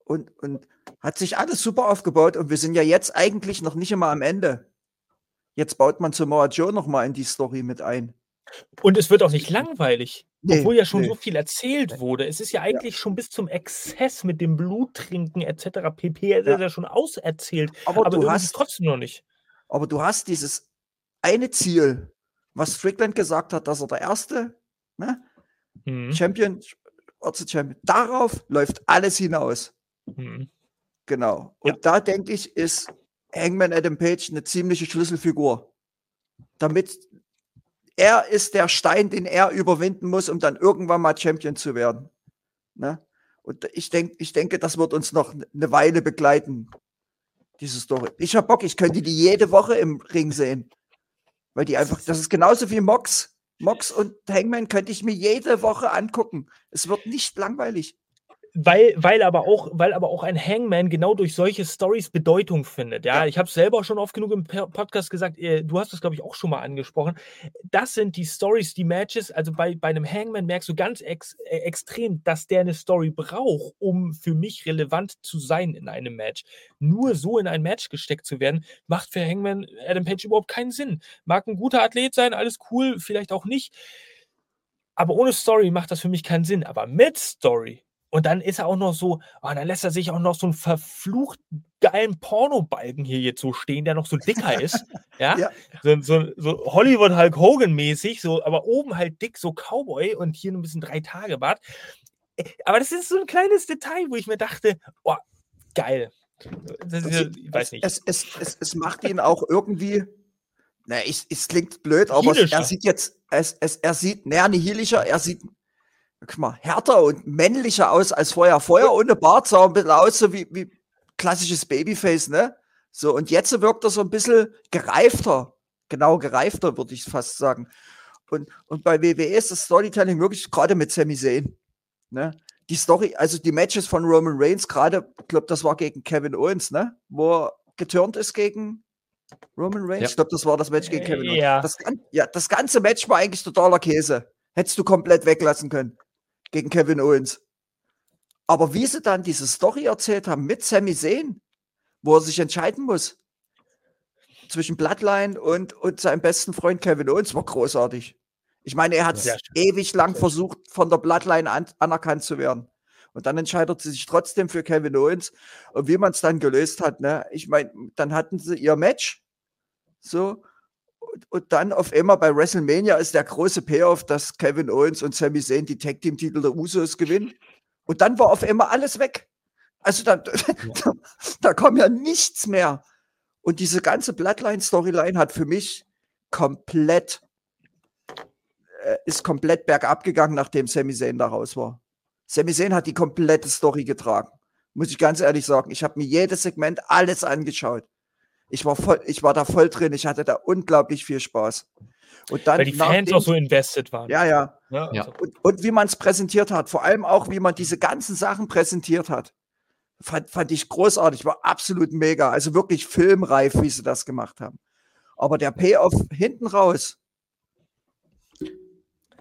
Und, und hat sich alles super aufgebaut und wir sind ja jetzt eigentlich noch nicht immer am Ende. Jetzt baut man Samoa Joe noch mal in die Story mit ein. Und es wird auch nicht langweilig. Nee, obwohl ja schon nee. so viel erzählt wurde. Es ist ja eigentlich schon bis zum Exzess mit dem Bluttrinken etc. pp. Es Ja. ist ja schon auserzählt. Aber, Aber du hast trotzdem noch nicht. Aber du hast dieses eine Ziel, was Strickland gesagt hat, dass er der erste ne, Hm. Champion, Orte Champion, darauf läuft alles hinaus. Hm. Genau. Und Ja. da denke ich, ist Hangman Adam Page eine ziemliche Schlüsselfigur. Damit er ist der Stein, den er überwinden muss, um dann irgendwann mal Champion zu werden. Ne? Und ich, denk, ich denke, das wird uns noch eine Weile begleiten, diese Story. Ich hab Bock, ich könnte die jede Woche im Ring sehen. Weil die einfach, das ist genauso wie Mox. Mox und Hangman könnte ich mir jede Woche angucken. Es wird nicht langweilig. Weil, weil, aber auch, weil aber auch ein Hangman genau durch solche Stories Bedeutung findet. Ja, Ja. ich habe es selber schon oft genug im Podcast gesagt. äh, Du hast es, glaube ich, auch schon mal angesprochen. Das sind die Stories, die Matches. Also bei, bei einem Hangman merkst du ganz ex, äh, extrem, dass der eine Story braucht, um für mich relevant zu sein in einem Match. Nur so in ein Match gesteckt zu werden, macht für Hangman Adam Page überhaupt keinen Sinn. Mag ein guter Athlet sein, alles cool, vielleicht auch nicht. Aber ohne Story macht das für mich keinen Sinn. Aber mit Story. Und dann ist er auch noch so, oh, dann lässt er sich auch noch so einen verflucht geilen Pornobalken hier jetzt so stehen, der noch so dicker ist. (laughs) Ja. Ja. So, so, so Hollywood Hulk Hogan mäßig, so, aber oben halt dick, so Cowboy und hier nur ein bisschen drei Tage Bart. Äh, Aber das ist so ein kleines Detail, wo ich mir dachte, oh, geil. Das ist, ja- ich weiß nicht. Es, es, es, es macht ihn auch irgendwie, na, es, es klingt blöd, aber er sieht jetzt, es, es, er sieht, naja, nihilischer, er sieht, guck mal, härter und männlicher aus als vorher. Vorher ohne Bart sah ein bisschen aus, so wie, wie klassisches Babyface, ne? So, und jetzt wirkt er so ein bisschen gereifter. Genau, gereifter, würde ich fast sagen. Und, und bei WWE ist das Storytelling wirklich gerade mit Sami Zayn. Ne? die Story, also die Matches von Roman Reigns, gerade, ich glaube, das war gegen Kevin Owens, ne? Wo er geturnt ist gegen Roman Reigns. Ja. Ich glaube, das war das Match gegen Kevin Owens. Ja. Das, gan- ja, das ganze Match war eigentlich totaler Käse. Hättest du komplett weglassen können gegen Kevin Owens. Aber wie sie dann diese Story erzählt haben mit Sami Zayn, wo er sich entscheiden muss zwischen Bloodline und, und seinem besten Freund Kevin Owens, war großartig. Ich meine, er hat ewig lang versucht, von der Bloodline an, anerkannt zu werden. Und dann entscheidet sie sich trotzdem für Kevin Owens. Und wie man es dann gelöst hat, ne? Ich meine, dann hatten sie ihr Match. So. Und, dann auf einmal bei WrestleMania ist der große Payoff, dass Kevin Owens und Sami Zayn die Tag Team Titel der Usos gewinnen. Und dann war auf einmal alles weg. Also da, (laughs) da, da kam ja nichts mehr. Und diese ganze Bloodline-Storyline hat für mich komplett, äh, ist komplett bergab gegangen, nachdem Sami Zayn da raus war. Sami Zayn hat die komplette Story getragen. Muss ich ganz ehrlich sagen. Ich habe mir jedes Segment alles angeschaut. Ich war, voll, ich war da voll drin. Ich hatte da unglaublich viel Spaß. Und dann Weil die Fans auch so invested waren. Ja, ja. Ja. Also, Und, und wie man es präsentiert hat, vor allem auch, wie man diese ganzen Sachen präsentiert hat, fand, fand ich großartig, war absolut mega. Also wirklich filmreif, wie sie das gemacht haben. Aber der Payoff hinten raus,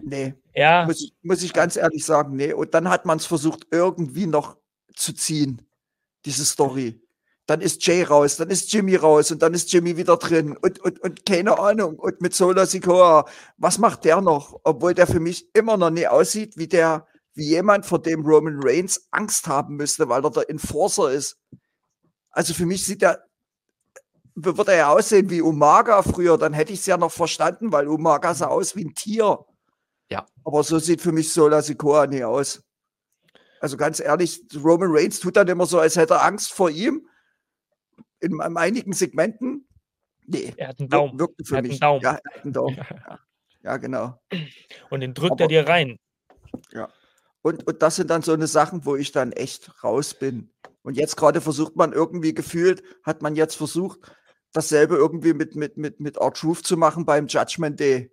nee, ja, muss, ich- muss ich ganz ehrlich sagen, nee. Und dann hat man es versucht, irgendwie noch zu ziehen, diese Story. Dann ist Jay raus, dann ist Jimmy raus und dann ist Jimmy wieder drin und, und, und keine Ahnung. Und mit Sola Sikoa, was macht der noch? Obwohl der für mich immer noch nie aussieht, wie der, wie jemand, vor dem Roman Reigns Angst haben müsste, weil er der Enforcer ist. Also für mich sieht er, würde er ja aussehen wie Umaga früher, dann hätte ich es ja noch verstanden, weil Umaga sah aus wie ein Tier. Ja. Aber so sieht für mich Sola Sikoa nie aus. Also ganz ehrlich, Roman Reigns tut dann immer so, als hätte er Angst vor ihm. In, in einigen Segmenten. Nee, er hat einen Daumen. wirkte für Er hat einen mich. Daumen. Ja, er hat einen Daumen. (laughs) Ja, ja genau. Und den drückt Aber- er dir rein. Und, und das sind dann so eine Sachen, wo ich dann echt raus bin. Und jetzt gerade versucht man irgendwie gefühlt, hat man jetzt versucht, dasselbe irgendwie mit, mit, mit, mit R-Truth zu machen beim Judgment Day.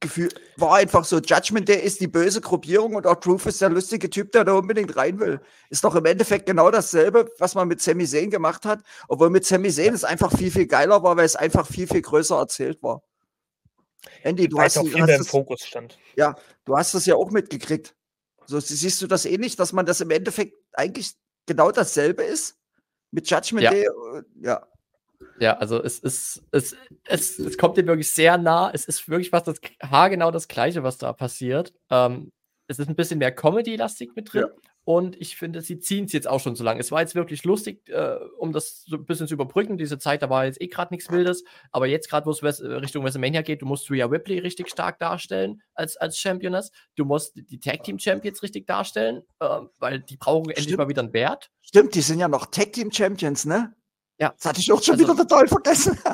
Gefühl, war einfach so, Judgment Day ist die böse Gruppierung und R-Truth ist der lustige Typ, der da unbedingt rein will. Ist doch im Endeffekt genau dasselbe, was man mit Sami Zayn gemacht hat, obwohl mit Sami Zayn es einfach viel, viel geiler war, weil es einfach viel, viel größer erzählt war. Andy, du hast, es auch viel hast mehr im es- Fokus stand. Du hast das ja auch mitgekriegt. So sie- siehst du das ähnlich, dass man das im Endeffekt eigentlich genau dasselbe ist? Mit Judgment Ja. Day? äh, Ja. Ja, also es ist, es, es, es kommt dem wirklich sehr nah. Es ist wirklich fast das haargenau das Gleiche, was da passiert. Ähm, es ist ein bisschen mehr Comedy-lastig mit drin. Und ich finde, sie ziehen es jetzt auch schon so lange. Es war jetzt wirklich lustig, äh, um das so ein bisschen zu überbrücken. Diese Zeit, da war jetzt eh gerade nichts Wildes. Aber jetzt gerade, wo es Wes- Richtung WrestleMania geht, du musst Rhea Ripley richtig stark darstellen als, als Championess. Du musst die Tag Team Champions richtig darstellen, äh, weil die brauchen endlich Stimmt. mal wieder einen Wert. Stimmt, die sind ja noch Tag Team Champions, ne? Ja. Das hatte ich auch schon Also- wieder total vergessen. (laughs)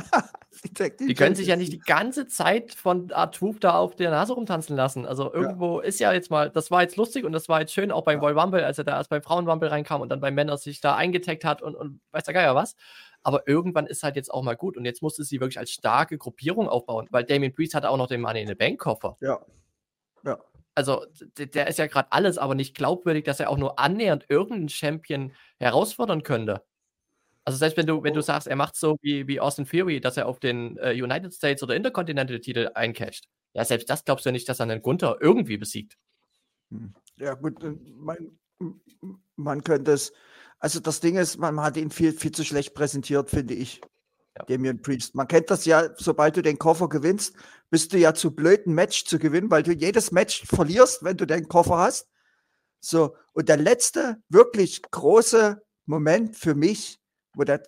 Team Die können sich ja nicht die ganze Zeit von Art-Truth da auf der Nase rumtanzen lassen. Also irgendwo ist ja jetzt mal, das war jetzt lustig und das war jetzt schön, auch beim Ja. Royal Rumble, als er da erst beim Frauen Rumble reinkam und dann beim Männer sich da eingetaggt hat und, und weiß der Geier was. Aber irgendwann ist halt jetzt auch mal gut und jetzt musste sie wirklich als starke Gruppierung aufbauen, weil Damien Priest hatte auch noch den Money in the Bank Koffer. Ja. Ja. Also der ist ja gerade alles, aber nicht glaubwürdig, dass er auch nur annähernd irgendeinen Champion herausfordern könnte. Also selbst wenn du, wenn du Oh. sagst, er macht so wie, wie Austin Fury, dass er auf den äh, United States oder Intercontinental-Titel eincasht. Ja, selbst das glaubst du nicht, dass er einen Gunther irgendwie besiegt. Ja, gut, äh, man, man könnte es. Also das Ding ist, man hat ihn viel, viel zu schlecht präsentiert, finde ich. Ja. Damian Priest. Man kennt das ja, sobald du den Koffer gewinnst, bist du ja zu blöd, ein Match zu gewinnen, weil du jedes Match verlierst, wenn du den Koffer hast. So, und der letzte wirklich große Moment für mich, wo der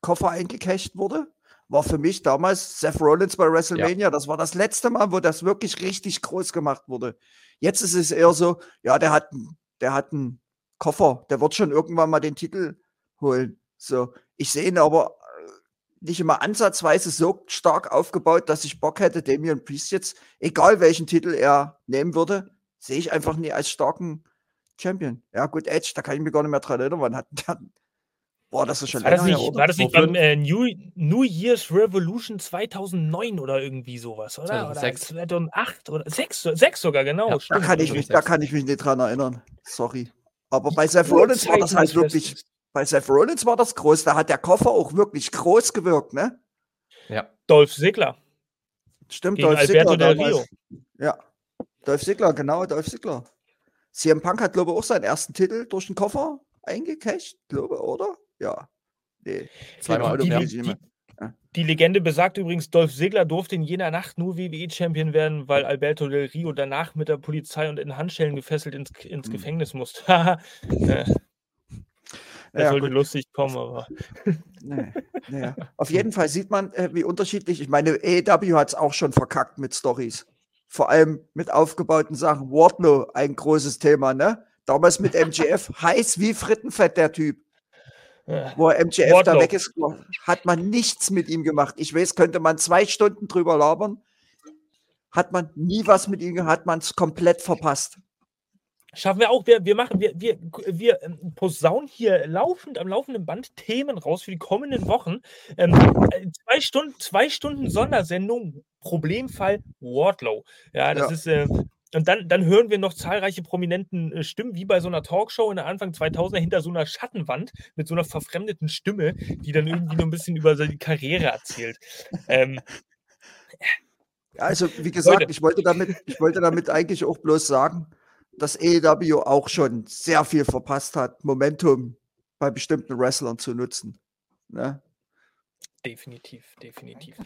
Koffer eingecasht wurde, war für mich damals Seth Rollins bei WrestleMania. Das war das letzte Mal, wo das wirklich richtig groß gemacht wurde. Jetzt ist es eher so, ja, der hat, der hat einen Koffer, der wird schon irgendwann mal den Titel holen. So, ich sehe ihn aber äh, nicht immer ansatzweise so stark aufgebaut, dass ich Bock hätte, Damian Priest jetzt, egal welchen Titel er nehmen würde, sehe ich einfach nie als starken Champion. Ja, gut, Edge, da kann ich mich gar nicht mehr dran erinnern. Wann hat der, Boah, das ist schon War das länger nicht, war das nicht beim 2005? äh, New, New Year's Revolution 2009 oder irgendwie sowas, oder? 2006. Oder 2008 oder 6, 6 sogar, genau. Ja, Da kann, ich mich, nicht da kann ich mich nicht dran erinnern. Sorry. Aber bei Seth Rollins war das halt wirklich, bei Seth Rollins war das groß. Da hat der Koffer auch wirklich groß gewirkt, ne? Ja. Dolph Ziggler Stimmt, gegen Dolph Alberto Ziggler Del Rio. damals. Ja. Dolph Ziggler, genau, Dolph Ziggler. CM Punk hat, glaube ich, auch seinen ersten Titel durch den Koffer eingecasht, glaube ich, oder? Ja. Nee. Zweimal, die, die. Ja. die Legende besagt übrigens, Dolph Ziggler durfte in jener Nacht nur WWE-Champion werden, weil Alberto Del Rio danach mit der Polizei und in Handschellen gefesselt ins, ins Hm. Gefängnis musste. (laughs) Äh, das Ja, sollte gut. lustig kommen, aber (laughs) Nee, nee. Auf jeden Fall sieht man, äh, wie unterschiedlich. Ich meine, AEW hat es auch schon verkackt mit Stories. Vor allem mit aufgebauten Sachen. Wardlow, ein großes Thema, ne? Damals mit MGF, (laughs) heiß wie Frittenfett, der Typ. Wo MGF Wardlow. da weg ist, hat man nichts mit ihm gemacht. Ich weiß, könnte man zwei Stunden drüber labern. Hat man nie was mit ihm gehabt, hat man es komplett verpasst. Schaffen wir auch. Wir, wir machen, wir, wir, wir ähm, posaunen hier laufend am laufenden Band Themen raus für die kommenden Wochen. Ähm, äh, zwei Stunden, zwei Stunden Sondersendung, Problemfall Wardlow. Ja, das Ja. ist. Äh, und dann, dann hören wir noch zahlreiche prominenten äh, Stimmen, wie bei so einer Talkshow in der Anfang 2000er hinter so einer Schattenwand mit so einer verfremdeten Stimme, die dann irgendwie nur ein bisschen über seine Karriere erzählt. Ähm, Also, wie gesagt, Leute. ich wollte, damit, ich wollte damit eigentlich auch bloß sagen, dass AEW auch schon sehr viel verpasst hat, Momentum bei bestimmten Wrestlern zu nutzen. Ne? definitiv, definitiv.